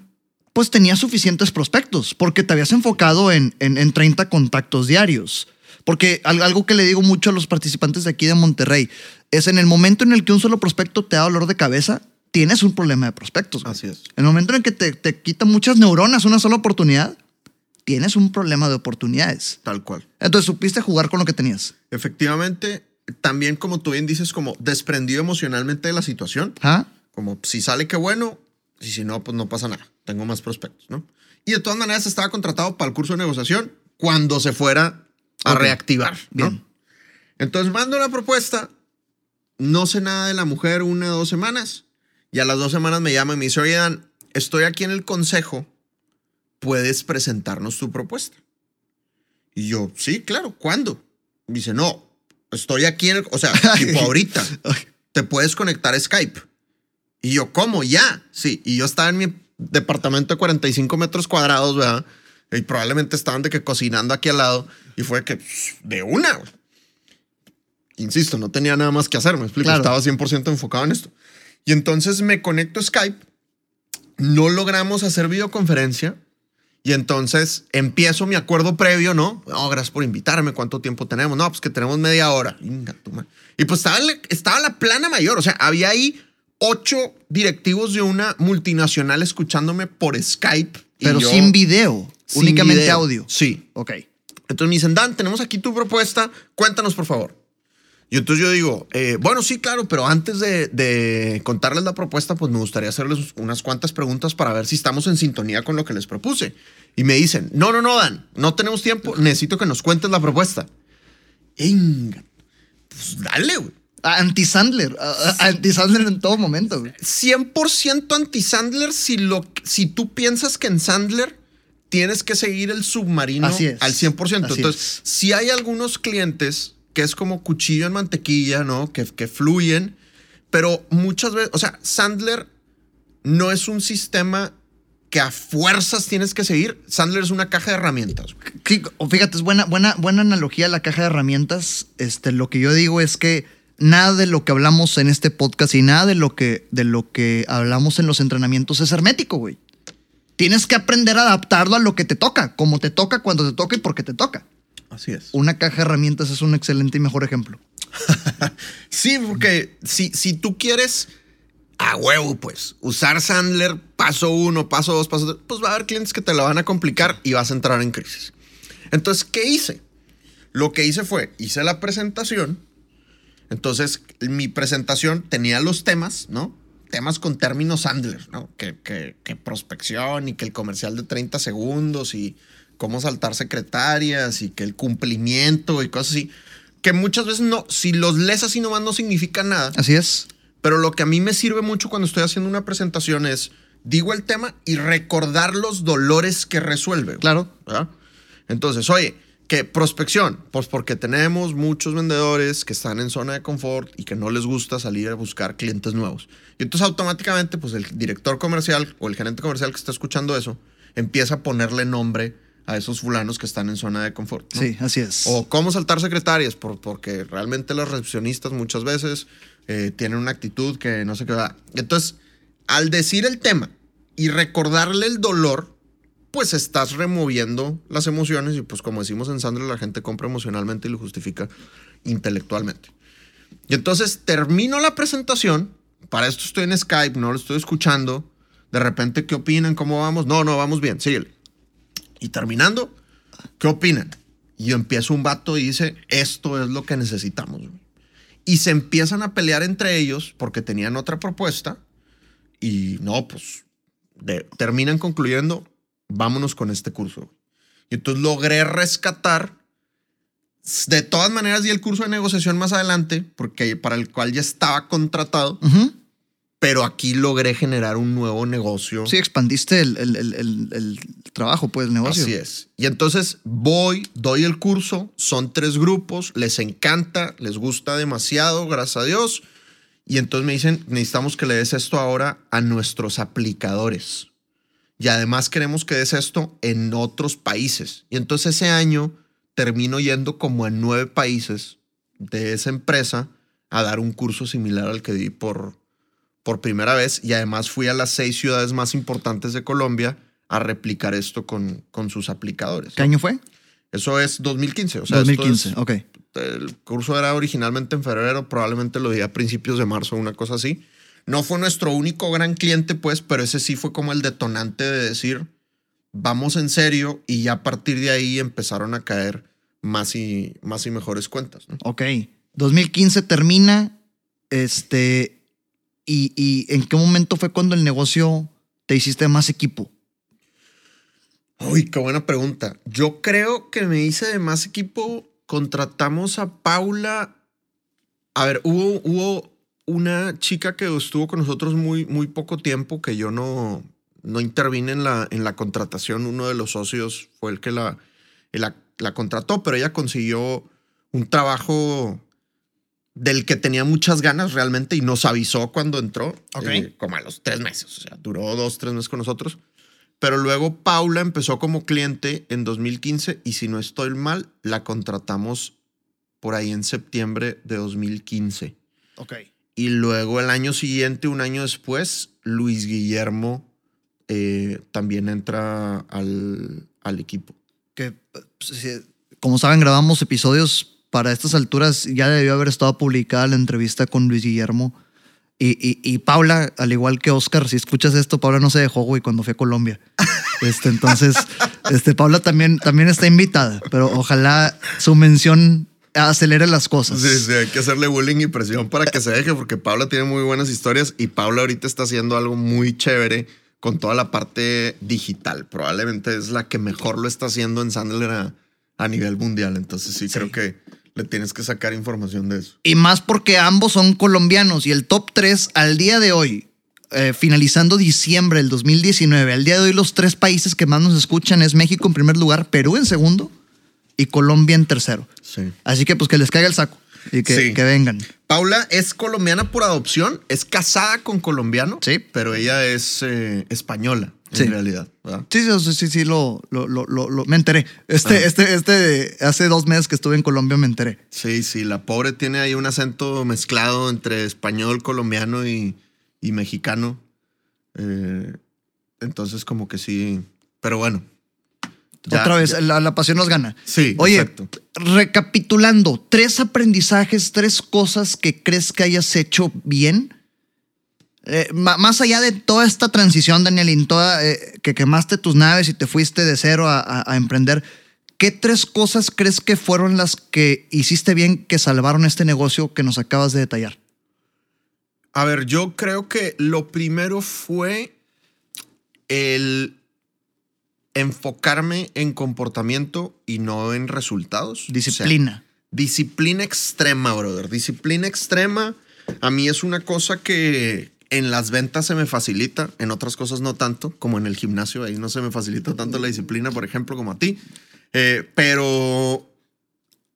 pues tenías suficientes prospectos, porque te habías enfocado en, en, en 30 contactos diarios? Porque al- algo que le digo mucho a los participantes de aquí de Monterrey es en el momento en el que un solo prospecto te da dolor de cabeza, tienes un problema de prospectos. güey. Así es. En el momento en el que te, te quita muchas neuronas una sola oportunidad, tienes un problema de oportunidades. Tal cual. Entonces supiste jugar con lo que tenías. Efectivamente, también como tú bien dices, como desprendido emocionalmente de la situación. ¿Ah? Como si sale, qué bueno. Y si no, pues no pasa nada. Tengo más prospectos, ¿no? Y de todas maneras estaba contratado para el curso de negociación cuando se fuera a reactivar, ¿no? Bien. Entonces mando la propuesta. No sé nada de la mujer una o dos semanas. Y a las dos semanas me llama y me dice, oye, Dan, estoy aquí en el consejo. ¿Puedes presentarnos tu propuesta? Y yo, sí, claro, ¿cuándo? Dice, no, estoy aquí en el, o sea, tipo ahorita, te puedes conectar a Skype. Y yo, ¿cómo? Ya, sí. Y yo estaba en mi departamento de 45 metros cuadrados, ¿verdad? Y probablemente estaban de que cocinando aquí al lado. Y fue que, de una, güey. Insisto, no tenía nada más que hacer, me explico. Claro. Estaba 100% enfocado en esto. Y entonces me conecto a Skype. No logramos hacer videoconferencia. Y entonces empiezo mi acuerdo previo, ¿no? No, gracias por invitarme. ¿Cuánto tiempo tenemos? No, pues que tenemos media hora. Y pues estaba, estaba la plana mayor. O sea, había ahí ocho directivos de una multinacional escuchándome por Skype. Pero yo sin video, sin únicamente video. audio. Sí. Ok. Entonces me dicen, Dan, tenemos aquí tu propuesta, cuéntanos por favor. Y entonces yo digo, eh, bueno, sí, claro, pero antes de, de contarles la propuesta, pues me gustaría hacerles unas cuantas preguntas para ver si estamos en sintonía con lo que les propuse. Y me dicen, no, no, no, Dan, no tenemos tiempo, necesito que nos cuentes la propuesta. Inga, pues dale, güey. Anti-Sandler. Anti-Sandler en todo momento. güey. 100% anti-Sandler si, lo, si tú piensas que en Sandler tienes que seguir el submarino Así es. al 100%. Así Entonces, es. si hay algunos clientes que es como cuchillo en mantequilla, ¿no? Que, que fluyen, pero muchas veces, o sea, Sandler no es un sistema que a fuerzas tienes que seguir. Sandler es una caja de herramientas. güey. Fíjate, es buena, buena, buena analogía la caja de herramientas. Este, lo que yo digo es que nada de lo que hablamos en este podcast y nada de lo que, de lo que hablamos en los entrenamientos es hermético, güey. Tienes que aprender a adaptarlo a lo que te toca, como te toca, cuando te toca y porque te toca. Así es. Una caja de herramientas es un excelente y mejor ejemplo. Sí, porque si, si tú quieres a huevo, pues, usar Sandler paso uno, paso dos, paso tres, pues va a haber clientes que te lo van a complicar y vas a entrar en crisis. Entonces, ¿qué hice? Lo que hice fue, hice la presentación. Entonces, mi presentación tenía los temas, ¿no? Temas con términos Sandler, ¿no? Que, que, que prospección y que el comercial de 30 segundos y cómo saltar secretarias y que el cumplimiento y cosas así. Que muchas veces no, si los lees así nomás no significa nada. Así es. Pero lo que a mí me sirve mucho cuando estoy haciendo una presentación es, digo el tema y recordar los dolores que resuelve. Claro. ¿verdad? Entonces, oye, que prospección, pues porque tenemos muchos vendedores que están en zona de confort y que no les gusta salir a buscar clientes nuevos. Y entonces automáticamente, pues el director comercial o el gerente comercial que está escuchando eso, empieza a ponerle nombre a esos fulanos que están en zona de confort. ¿no? Sí, así es. O cómo saltar secretarias, por- porque realmente las recepcionistas muchas veces eh, tienen una actitud que no sé qué va. Entonces, al decir el tema y recordarle el dolor, pues estás removiendo las emociones y pues como decimos en Sandra, la gente compra emocionalmente y lo justifica intelectualmente. Y entonces termino la presentación, para esto estoy en Skype, no lo estoy escuchando, de repente, ¿qué opinan? ¿Cómo vamos? No, no, vamos bien, síguele. Y terminando, ¿qué opinan? Y yo empiezo un vato y dice, esto es lo que necesitamos. Y se empiezan a pelear entre ellos porque tenían otra propuesta. Y no, pues de- terminan concluyendo, vámonos con este curso. Y entonces logré rescatar. De todas maneras, di el curso de negociación más adelante, porque para el cual ya estaba contratado, pero aquí logré generar un nuevo negocio. Sí, expandiste el, el- el- el- el trabajo, pues, el negocio. Así es. Y entonces voy, doy el curso, son tres grupos, les encanta, les gusta demasiado, gracias a Dios. Y entonces me dicen, necesitamos que le des esto ahora a nuestros aplicadores. Y además queremos que des esto en otros países. Y entonces ese año termino yendo como en nueve países de esa empresa a dar un curso similar al que di por, por primera vez. Y además fui a las seis ciudades más importantes de Colombia a replicar esto con, con sus aplicadores. ¿Qué año fue? Eso es 2015. O sea, 2015, esto es- ok. el curso era originalmente en febrero, probablemente lo di a principios de marzo, una cosa así. No fue nuestro único gran cliente, pues, pero ese sí fue como el detonante de decir, vamos en serio, y ya a partir de ahí empezaron a caer más y, más y mejores cuentas. ¿no? Ok. 2015 termina. Este. Y, y en qué momento fue cuando el negocio te hiciste más equipo? Uy, qué buena pregunta. Yo creo que me hice de más equipo. Contratamos a Paula. A ver, hubo, hubo una chica que estuvo con nosotros muy, muy poco tiempo que yo no, no intervine en la, en la contratación. Uno de los socios fue el que la, la, la contrató, pero ella consiguió un trabajo del que tenía muchas ganas realmente y nos avisó cuando entró, Ok. eh, como a los tres meses. O sea, duró dos, tres meses con nosotros. Pero luego Paula empezó como cliente en 2015 y si no estoy mal, la contratamos por ahí en septiembre de 2015. Ok. Y luego el año siguiente, un año después, Luis Guillermo eh, también entra al, al equipo. Que, pues, como saben, grabamos episodios para estas alturas. Ya debió haber estado publicada la entrevista con Luis Guillermo. Y, y- y Paula, al igual que Oscar, si escuchas esto, Paula no se dejó, güey, cuando fue a Colombia. Este, entonces, este, Paula también, también está invitada, pero ojalá su mención acelere las cosas. Sí, sí, hay que hacerle bullying y presión para que se deje, porque Paula tiene muy buenas historias y Paula ahorita está haciendo algo muy chévere con toda la parte digital. Probablemente es la que mejor lo está haciendo en Sandler a, a nivel mundial. Entonces sí, Sí. creo que le tienes que sacar información de eso. Y más porque ambos son colombianos y el top 3 al día de hoy, eh, finalizando diciembre del 2019, al día de hoy los tres países que más nos escuchan es México en primer lugar, Perú en segundo y Colombia en tercero. Sí. Así que pues que les caiga el saco y que, Sí. que vengan. Paula es colombiana por adopción, es casada con colombiano, Sí. pero ella es eh, española en realidad. ¿verdad? Sí, sí, sí, sí, sí, lo, lo, lo, lo- lo- me enteré. Este, Ah. este, este, hace dos meses que estuve en Colombia me enteré. Sí, sí, la pobre tiene ahí un acento mezclado entre español, colombiano y, y mexicano. Eh, entonces, como que sí. Pero bueno. Ya- Otra vez, la, la pasión nos gana. Sí, Oye, exacto. recapitulando, tres aprendizajes, tres cosas que crees que hayas hecho bien. Eh, más allá de toda esta transición, Daniel, en toda, eh, que quemaste tus naves y te fuiste de cero a, a- a emprender, ¿qué tres cosas crees que fueron las que hiciste bien que salvaron este negocio que nos acabas de detallar? A ver, yo creo que lo primero fue el enfocarme en comportamiento y no en resultados. O sea, Disciplina. Disciplina extrema, brother. Disciplina extrema. A mí es una cosa que en las ventas se me facilita, en otras cosas no tanto, como en el gimnasio, ahí no se me facilita tanto la disciplina, por ejemplo, como a ti. Eh, pero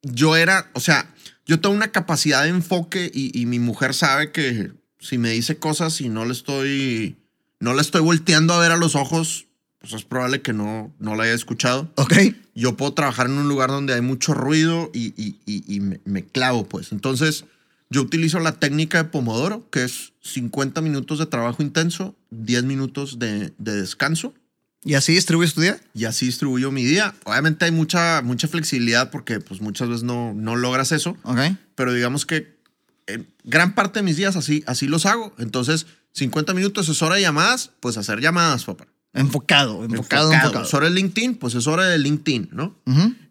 yo era, o sea, yo tengo una capacidad de enfoque y, y mi mujer sabe que si me dice cosas y no le estoy, no la estoy volteando a ver a los ojos, pues es probable que no, no la haya escuchado ¿Ok? yo puedo trabajar en un lugar donde hay mucho ruido y, y- y- y me, me clavo, pues. Entonces, yo utilizo la técnica de Pomodoro, que es 50 minutos de trabajo intenso, 10 minutos de, de descanso, ¿Y así distribuyes tu día? y así distribuyo mi día. Obviamente hay mucha, mucha flexibilidad porque pues, muchas veces no, no logras eso, ¿Ok? pero digamos que en gran parte de mis días así, así los hago. Entonces, 50 minutos es hora de llamadas, pues hacer llamadas, papá. Enfocado, enfocado, enfocado. Es hora de LinkedIn, pues es hora de LinkedIn, ¿no?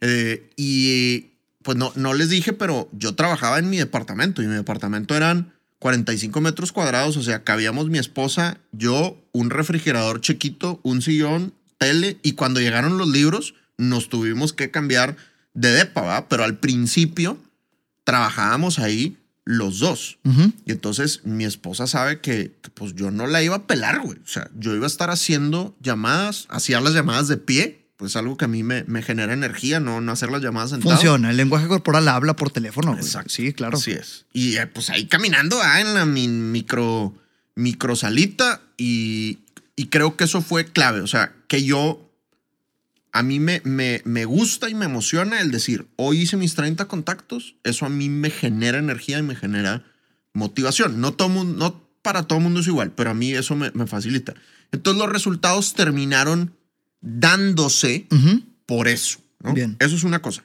Eh, y pues no, no les dije, pero yo trabajaba en mi departamento y mi departamento eran 45 metros cuadrados, o sea, cabíamos mi esposa, yo, un refrigerador chiquito, un sillón, tele, y cuando llegaron los libros nos tuvimos que cambiar de depa, ¿va? Pero al principio trabajábamos ahí los dos. Y entonces mi esposa sabe que, que, pues yo no la iba a pelar, güey. O sea, yo iba a estar haciendo llamadas, hacía las llamadas de pie, pues algo que a mí me, me genera energía, no, no hacer las llamadas sentado. Funciona. El lenguaje corporal habla por teléfono. güey. Exacto. Sí, claro. Así es. Y eh, pues ahí caminando ah, en la mi- micro, micro salita y, y creo que eso fue clave. O sea, que yo, a mí me, me, me gusta y me emociona el decir, hoy hice mis 30 contactos, eso a mí me genera energía y me genera motivación. No, todo no para todo mundo es igual, pero a mí eso me, me facilita. Entonces los resultados terminaron dándose por eso. ¿no? Bien. Eso es una cosa.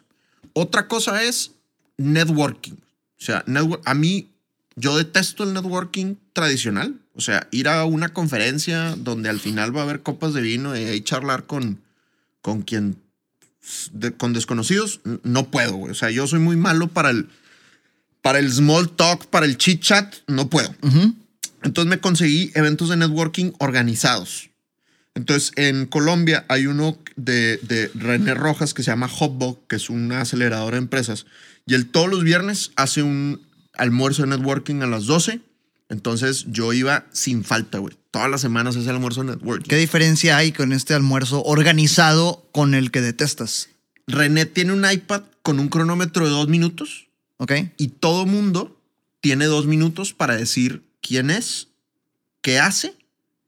Otra cosa es networking. O sea, network, a mí, yo detesto el networking tradicional. O sea, ir a una conferencia donde al final va a haber copas de vino y charlar con, con quien, de- con desconocidos, no puedo, güey. O sea, yo soy muy malo para el, para el small talk, para el chit chat, no puedo. Entonces me conseguí eventos de networking organizados. Entonces en Colombia hay uno de, de René Rojas que se llama Hotbox, que es una aceleradora de empresas. Y él todos los viernes hace un almuerzo de networking a las 12. Entonces yo iba sin falta, güey. Todas las semanas ese almuerzo de networking. ¿Qué diferencia hay con este almuerzo organizado con el que detestas? René tiene un iPad con un cronómetro de dos minutos ¿Ok? y todo mundo tiene dos minutos para decir quién es, qué hace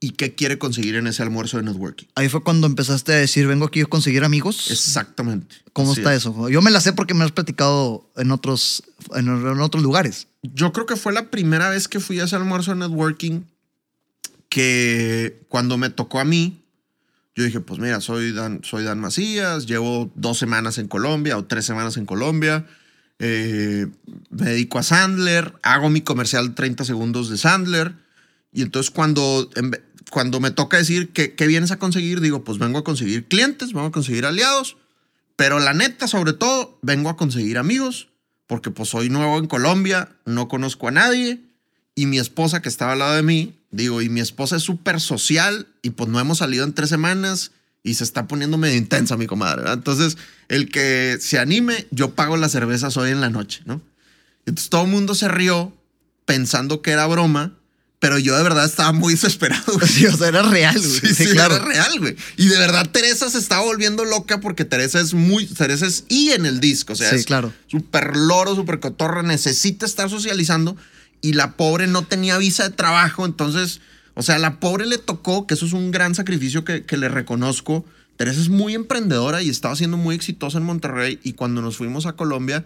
y qué quiere conseguir en ese almuerzo de networking. Ahí fue cuando empezaste a decir, vengo aquí a conseguir amigos. Exactamente. ¿Cómo Así está es. eso? Yo me la sé porque me has platicado en otros, en, en otros lugares. Yo creo que fue la primera vez que fui a ese almuerzo de networking que cuando me tocó a mí, yo dije, pues mira, soy Dan, soy Dan Macías, llevo dos semanas en Colombia o tres semanas en Colombia, eh, me dedico a Sandler, hago mi comercial 30 segundos de Sandler y entonces cuando, cuando me toca decir que, qué vienes a conseguir, digo, pues vengo a conseguir clientes, vengo a conseguir aliados, pero la neta, sobre todo, vengo a conseguir amigos, porque pues soy nuevo en Colombia, no conozco a nadie, y mi esposa que estaba al lado de mí, digo, y mi esposa es súper social, y pues no hemos salido en tres semanas, y se está poniendo medio intensa mi comadre. Entonces, el que se anime, yo pago las cervezas hoy en la noche, ¿no? Entonces todo el mundo se rió pensando que era broma, pero yo de verdad estaba muy desesperado. güey. Sí, o sea, era real, güey. Sí, sí, era real, güey. Y de verdad Teresa se estaba volviendo loca porque Teresa es muy, Teresa es I en el disco, o sea, Sí, es claro. súper loro, súper cotorra, necesita estar socializando y la pobre no tenía visa de trabajo, entonces, o sea, la pobre le tocó, que eso es un gran sacrificio que, que le reconozco. Teresa es muy emprendedora y estaba siendo muy exitosa en Monterrey y cuando nos fuimos a Colombia,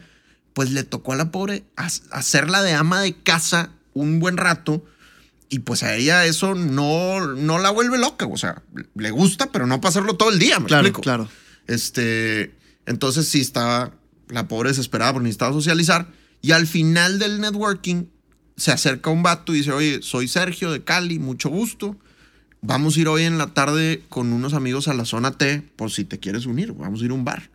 pues le tocó a la pobre ha- hacerla de ama de casa un buen rato y pues a ella eso no, no la vuelve loca, o sea, le gusta, pero no para hacerlo todo el día, ¿me Claro, explico? claro. Este, entonces sí estaba la pobre desesperada porque necesitaba socializar. Y al final del networking se acerca un vato y dice, oye, soy Sergio de Cali, mucho gusto. Vamos a ir hoy en la tarde con unos amigos a la zona T por si te quieres unir. Vamos a ir a un bar.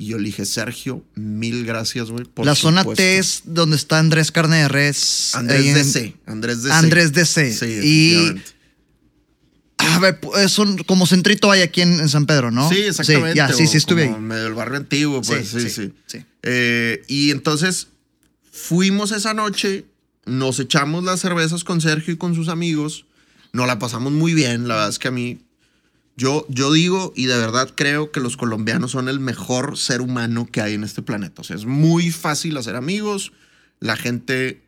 Y yo le dije, Sergio, mil gracias, güey. La zona supuesto". T es donde está Andrés Carne de Res. Andrés en- DC. Andrés DC. Andrés DC. Sí, y a ver, pu- es un- como centrito hay aquí en, en San Pedro, ¿no? Sí, exactamente. ya, sí, sí estuve como ahí. Medio del barrio antiguo, pues sí, sí. sí. Eh, y entonces fuimos esa noche, nos echamos las cervezas con Sergio y con sus amigos, nos la pasamos muy bien, la verdad es que a mí, yo, yo digo y de verdad creo que los colombianos son el mejor ser humano que hay en este planeta. O sea, es muy fácil hacer amigos, la gente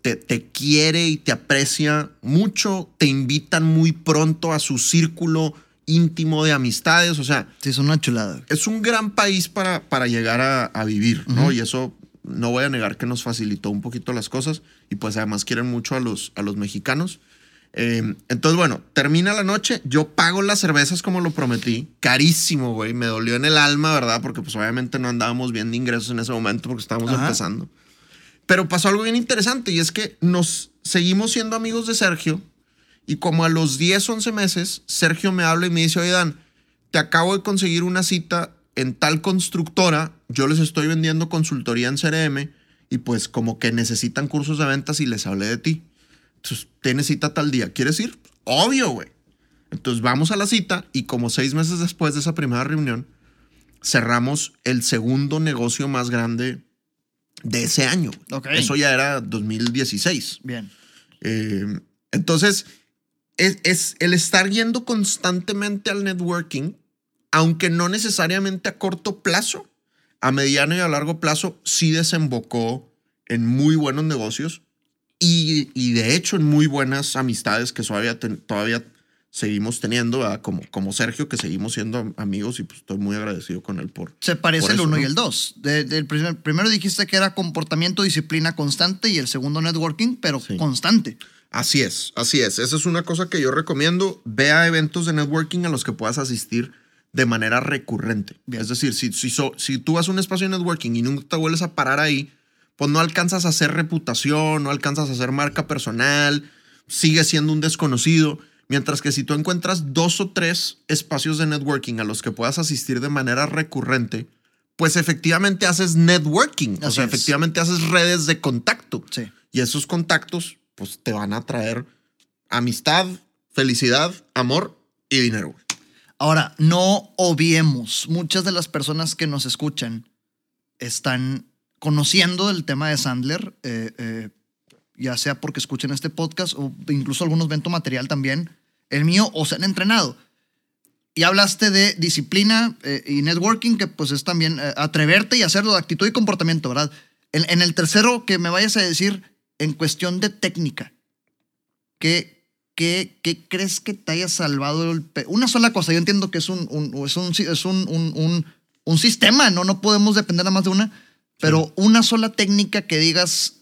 te, te quiere y te aprecia mucho, te invitan muy pronto a su círculo íntimo de amistades, o sea, Sí, es una chulada. es un gran país para, para llegar a, a vivir, ¿no? Y eso no voy a negar que nos facilitó un poquito las cosas y pues además quieren mucho a los, a los mexicanos. Eh, entonces, bueno, termina la noche, yo pago las cervezas como lo prometí, carísimo, güey, me dolió en el alma, ¿verdad? Porque pues obviamente no andábamos bien de ingresos en ese momento porque estábamos Ajá. empezando. Pero pasó algo bien interesante y es que nos seguimos siendo amigos de Sergio y como a los 10, 11 meses, Sergio me habla y me dice, oye Dan, te acabo de conseguir una cita en tal constructora, yo les estoy vendiendo consultoría en CRM y pues como que necesitan cursos de ventas y les hablé de ti. Entonces, tienes cita tal día, ¿quieres ir? Obvio, güey. Entonces vamos a la cita y como seis meses después de esa primera reunión, cerramos el segundo negocio más grande de ese año. Eso ya era 2016. Bien. Eh, entonces, es, es el estar yendo constantemente al networking, aunque no necesariamente a corto plazo, a mediano y a largo plazo, sí desembocó en muy buenos negocios y, y de hecho en muy buenas amistades que todavía, ten- todavía seguimos teniendo, ¿verdad? como, como Sergio, que seguimos siendo amigos y pues estoy muy agradecido con él por... Se parece Por el eso, uno y el dos. De- del primer- primero dijiste que era comportamiento, disciplina constante y el segundo networking, pero Sí. constante. Así es, así es. Esa es una cosa que yo recomiendo. Ve a eventos de networking a los que puedas asistir de manera recurrente. Bien. Es decir, si, si, so- si tú vas a un espacio de networking y nunca te vuelves a parar ahí, pues no alcanzas a hacer reputación, no alcanzas a hacer marca personal, sigues siendo un desconocido. Mientras que si tú encuentras dos o tres espacios de networking a los que puedas asistir de manera recurrente, pues efectivamente haces networking. o sea, es. efectivamente haces redes de contacto. Sí. Y esos contactos, pues te van a traer amistad, felicidad, amor y dinero. Ahora, no obviemos, muchas de las personas que nos escuchan están conociendo el tema de Sandler, eh, eh, ya sea porque escuchen este podcast o incluso algunos ven material también, el mío, o se han entrenado. Y hablaste de disciplina eh, y networking, que pues es también atreverte y hacerlo de actitud y comportamiento, ¿verdad? En, el tercero, que me vayas a decir, en cuestión de técnica, ¿qué, qué, qué crees que te haya salvado el Una sola cosa, yo entiendo que es un, es un, es un- un- un sistema, ¿no? No podemos depender nada más de una, pero una sola técnica que digas,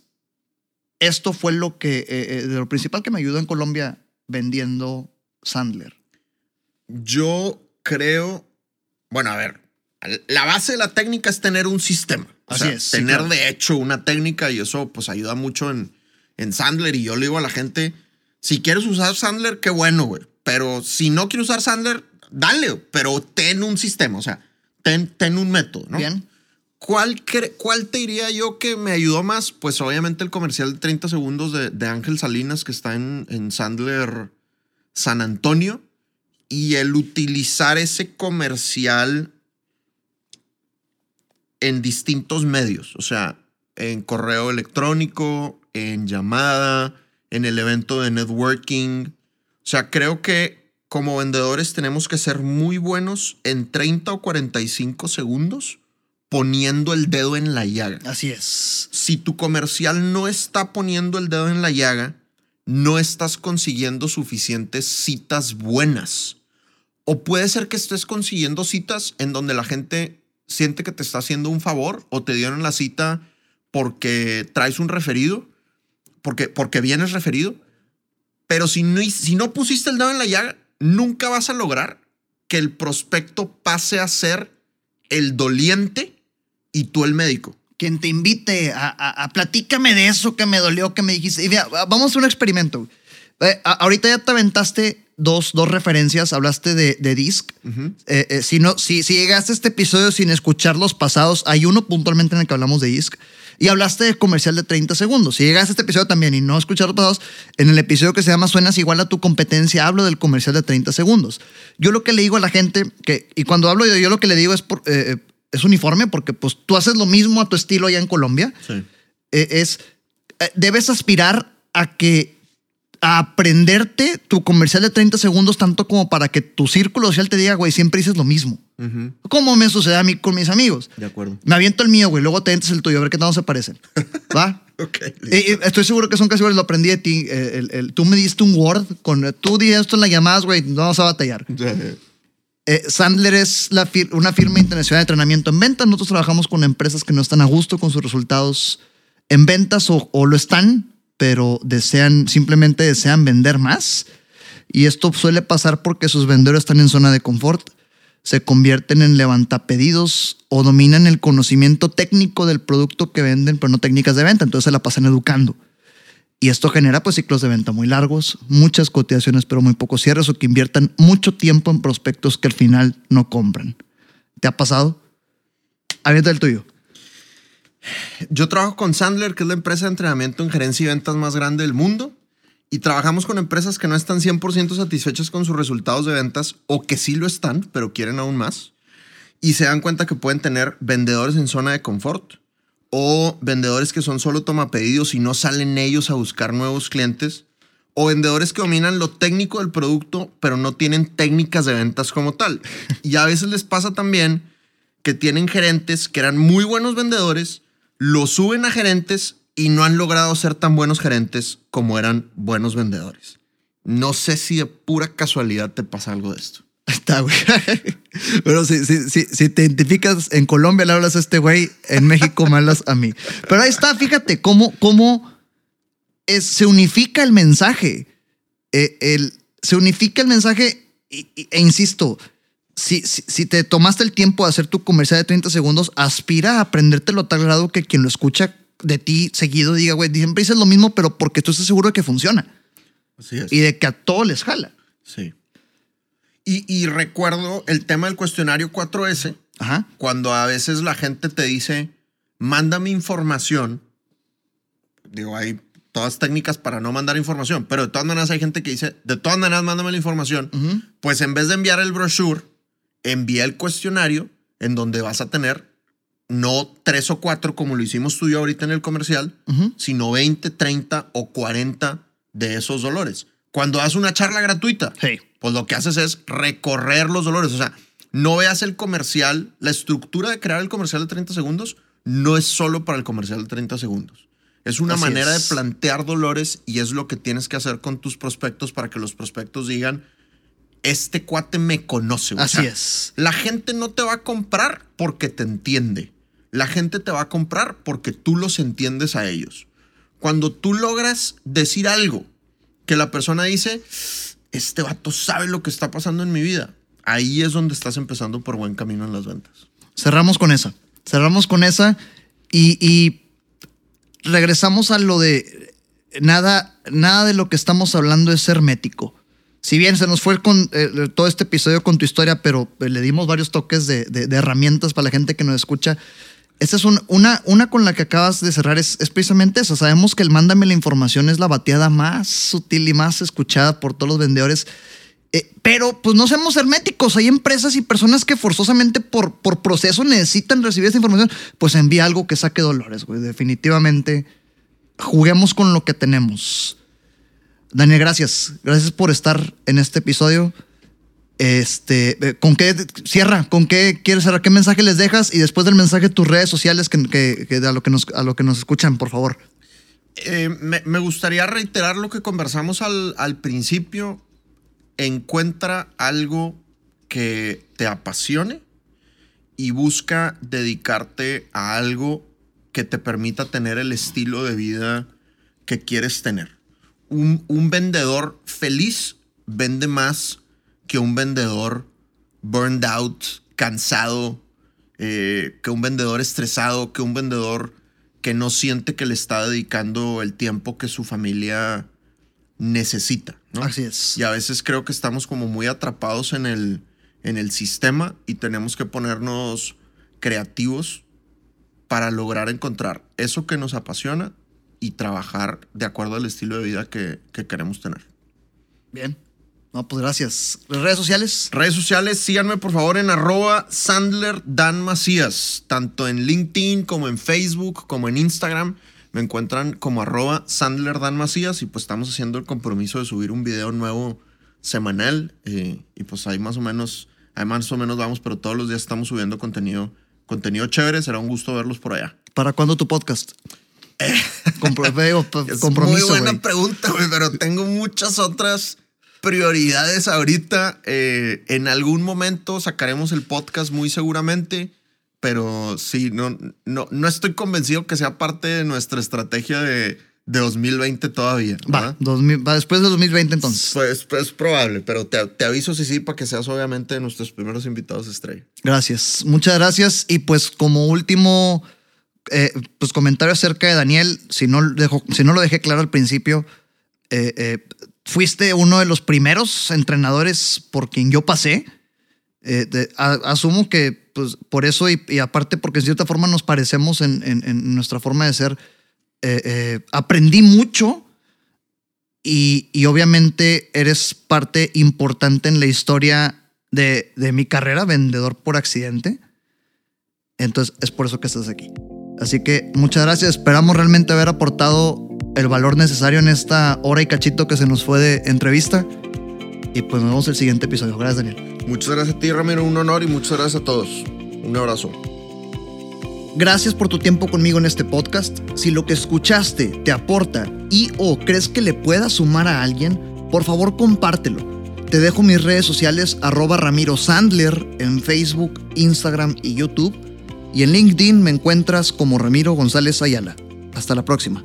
esto fue lo que, eh, eh, de lo principal que me ayudó en Colombia vendiendo Sandler. Yo creo, bueno, a ver, la base de la técnica es tener un sistema. O Así sea, es, sí, tener claro. de hecho una técnica y eso pues ayuda mucho en, en Sandler. Y yo le digo a la gente, si quieres usar Sandler, qué bueno, güey. Pero si no quieres usar Sandler, dale, pero ten un sistema, o sea, ten, ten un método, ¿no? Bien. ¿Cuál, ¿Cuál te diría yo que me ayudó más? Pues obviamente el comercial de 30 segundos de, de Ángel Salinas que está en, en Sandler San Antonio y el utilizar ese comercial en distintos medios, o sea, en correo electrónico, en llamada, en el evento de networking. O sea, creo que como vendedores tenemos que ser muy buenos en 30 o 45 segundos poniendo el dedo en la llaga. Así es. Si tu comercial no está poniendo el dedo en la llaga, no estás consiguiendo suficientes citas buenas. O puede ser que estés consiguiendo citas en donde la gente siente que te está haciendo un favor o te dieron la cita porque traes un referido, porque, porque vienes referido. Pero si no, si no pusiste el dedo en la llaga, nunca vas a lograr que el prospecto pase a ser el doliente y tú el médico. Quien te invite a, a- a platícame de eso que me dolió, que me dijiste. Y mira, vamos a hacer un experimento. Eh, ahorita ya te aventaste dos, dos referencias. Hablaste de, de Disc. Ujú. Eh, eh, si, no, si, si llegaste a este episodio sin escuchar los pasados, hay uno puntualmente en el que hablamos de ISC. Y hablaste de comercial de 30 segundos. Si llegaste a este episodio también y no escuchar los pasados, en el episodio que se llama Suenas igual a tu competencia, hablo del comercial de 30 segundos. Yo lo que le digo a la gente, que, y cuando hablo yo, yo lo que le digo es, por, eh, eh, es uniforme, porque pues tú haces lo mismo a tu estilo allá en Colombia Sí. eh, es, eh, debes aspirar a que, a aprenderte tu comercial de 30 segundos tanto como para que tu círculo social te diga, güey, siempre dices lo mismo. Ujú. Como me sucede a mí con mis amigos. De acuerdo. Me aviento el mío, güey, luego te entras el tuyo, a ver qué tanto se parecen. ¿Va? Ok. Eh, estoy seguro que son casi iguales, lo aprendí de ti. eh, el- el- tú me diste un Word con, tú di esto en las llamadas, güey, no vamos a batallar. Eh, Sandler es una firma internacional de entrenamiento en ventas. Nosotros trabajamos con empresas que no están a gusto con sus resultados en ventas o, o lo están, pero desean, simplemente desean vender más. Y esto suele pasar porque sus vendedores están en zona de confort, se convierten en levantapedidos o dominan el conocimiento técnico del producto que venden, pero no técnicas de venta. Entonces se la pasan educando. Y esto genera pues ciclos de venta muy largos, muchas cotizaciones pero muy pocos cierres o que inviertan mucho tiempo en prospectos que al final no compran. ¿Te ha pasado? Avienta el tuyo. Yo trabajo con Sandler, que es la empresa de entrenamiento en gerencia y ventas más grande del mundo. Y trabajamos con empresas que no están 100% satisfechas con sus resultados de ventas o que sí lo están, pero quieren aún más. Y se dan cuenta que pueden tener vendedores en zona de confort o vendedores que son solo tomapedidos y no salen ellos a buscar nuevos clientes, o vendedores que dominan lo técnico del producto, pero no tienen técnicas de ventas como tal. Y a veces les pasa también que tienen gerentes que eran muy buenos vendedores, lo suben a gerentes y no han logrado ser tan buenos gerentes como eran buenos vendedores. No sé si de pura casualidad te pasa algo de esto. Está, güey. Pero si, si, si, si, te identificas en Colombia, le hablas a este güey, en México me hablas a mí. Pero ahí está, fíjate cómo, cómo es, se unifica el mensaje. Eh, el, se unifica el mensaje e, e insisto, si, si, si, te tomaste el tiempo de hacer tu comercial de 30 segundos, aspira a aprendértelo a tal grado que quien lo escucha de ti seguido diga, güey, siempre dices lo mismo, pero porque tú estás seguro de que funciona. Así es. Y de que a todos les jala. Sí. Y, y recuerdo el tema del cuestionario 4S, Ajá. cuando a veces la gente te dice, mándame información. Digo, hay todas técnicas para no mandar información, pero de todas maneras hay gente que dice, de todas maneras mándame la información. Uh -huh. Pues en vez de enviar el brochure, envía el cuestionario en donde vas a tener no tres o cuatro como lo hicimos tú y yo ahorita en el comercial, Uh -huh. sino 20, 30 o 40 de esos dolores. Cuando das una charla gratuita, Hey. Pues lo que haces es recorrer los dolores. O sea, no veas el comercial, la estructura de crear el comercial de 30 segundos no es solo para el comercial de 30 segundos. Es una Así manera es. de plantear dolores y es lo que tienes que hacer con tus prospectos para que los prospectos digan, este cuate me conoce. O Así sea, es. La gente no te va a comprar porque te entiende. La gente te va a comprar porque tú los entiendes a ellos. Cuando tú logras decir algo que la persona dice, este vato sabe lo que está pasando en mi vida, ahí es donde estás empezando por buen camino en las ventas. Cerramos con esa. Cerramos con esa y, y regresamos a lo de nada, nada de lo que estamos hablando es hermético. Si bien se nos fue con eh, todo este episodio con tu historia, pero le dimos varios toques de, de, herramientas para la gente que nos escucha. Esta es un, una, con la que acabas de cerrar, es, precisamente eso. Sabemos que el mándame la información es la bateada más sutil y más escuchada por todos los vendedores. Eh, pero pues no seamos herméticos. Hay empresas y personas que forzosamente por, proceso necesitan recibir esa información. Pues envía algo que saque dolores, güey. Definitivamente juguemos con lo que tenemos. Daniel, gracias. Gracias por estar en este episodio. Este, ¿con qué cierra? ¿Con qué quieres cerrar? ¿Qué mensaje les dejas? Y después del mensaje, tus redes sociales que a, lo que nos, a lo que nos escuchan, por favor. Eh, me, me, gustaría reiterar lo que conversamos al, al principio. Encuentra algo que te apasione y busca dedicarte a algo que te permita tener el estilo de vida que quieres tener. Un, un vendedor feliz vende más que un vendedor burned out, cansado, eh, que un vendedor estresado, que un vendedor que no siente que le está dedicando el tiempo que su familia necesita. ¿no? Así es. Y a veces creo que estamos como muy atrapados en el, en el sistema y tenemos que ponernos creativos para lograr encontrar eso que nos apasiona y trabajar de acuerdo al estilo de vida que, que queremos tener. Bien. No, pues gracias. ¿Redes sociales? Redes sociales, síganme por favor en arroba Sandler Dan Macías, tanto en LinkedIn como en Facebook, como en Instagram. Me encuentran como arroba Sandler Dan Macías y pues estamos haciendo el compromiso de subir un video nuevo semanal eh, y pues ahí más o menos, ahí más o menos vamos, pero todos los días estamos subiendo contenido, contenido chévere. Será un gusto verlos por allá. ¿Para cuándo tu podcast? Compro es compromiso. Muy buena wey. pregunta, güey, pero tengo muchas otras prioridades ahorita. Eh, en algún momento sacaremos el podcast muy seguramente, pero sí, no, no, no estoy convencido que sea parte de nuestra estrategia de, de 2020 todavía. Va, 2000, va, después de 2020 entonces. Pues, pues es probable, pero te, te, aviso si sí para que seas obviamente de nuestros primeros invitados estrella. Gracias, muchas gracias. Y pues como último... Eh, pues comentario acerca de Daniel, si no, dejo, si no lo dejé claro al principio, eh, eh, fuiste uno de los primeros entrenadores por quien yo pasé. Eh, De, a, asumo que pues, por eso y, y, aparte porque en cierta forma nos parecemos en, en, en nuestra forma de ser, eh, aprendí mucho y, y, obviamente eres parte importante en la historia de, de mi carrera, vendedor por accidente. Entonces es por eso que estás aquí. Así que muchas gracias. Esperamos realmente haber aportado el valor necesario en esta hora y cachito que se nos fue de entrevista. Y pues nos vemos en el siguiente episodio. Gracias, Daniel. Muchas gracias a ti, Ramiro. Un honor y muchas gracias a todos. Un abrazo. Gracias por tu tiempo conmigo en este podcast. Si lo que escuchaste te aporta y o crees que le pueda sumar a alguien, por favor compártelo. Te dejo mis redes sociales arroba Ramiro Sandler en Facebook, Instagram y YouTube. Y en LinkedIn me encuentras como Ramiro González Ayala. Hasta la próxima.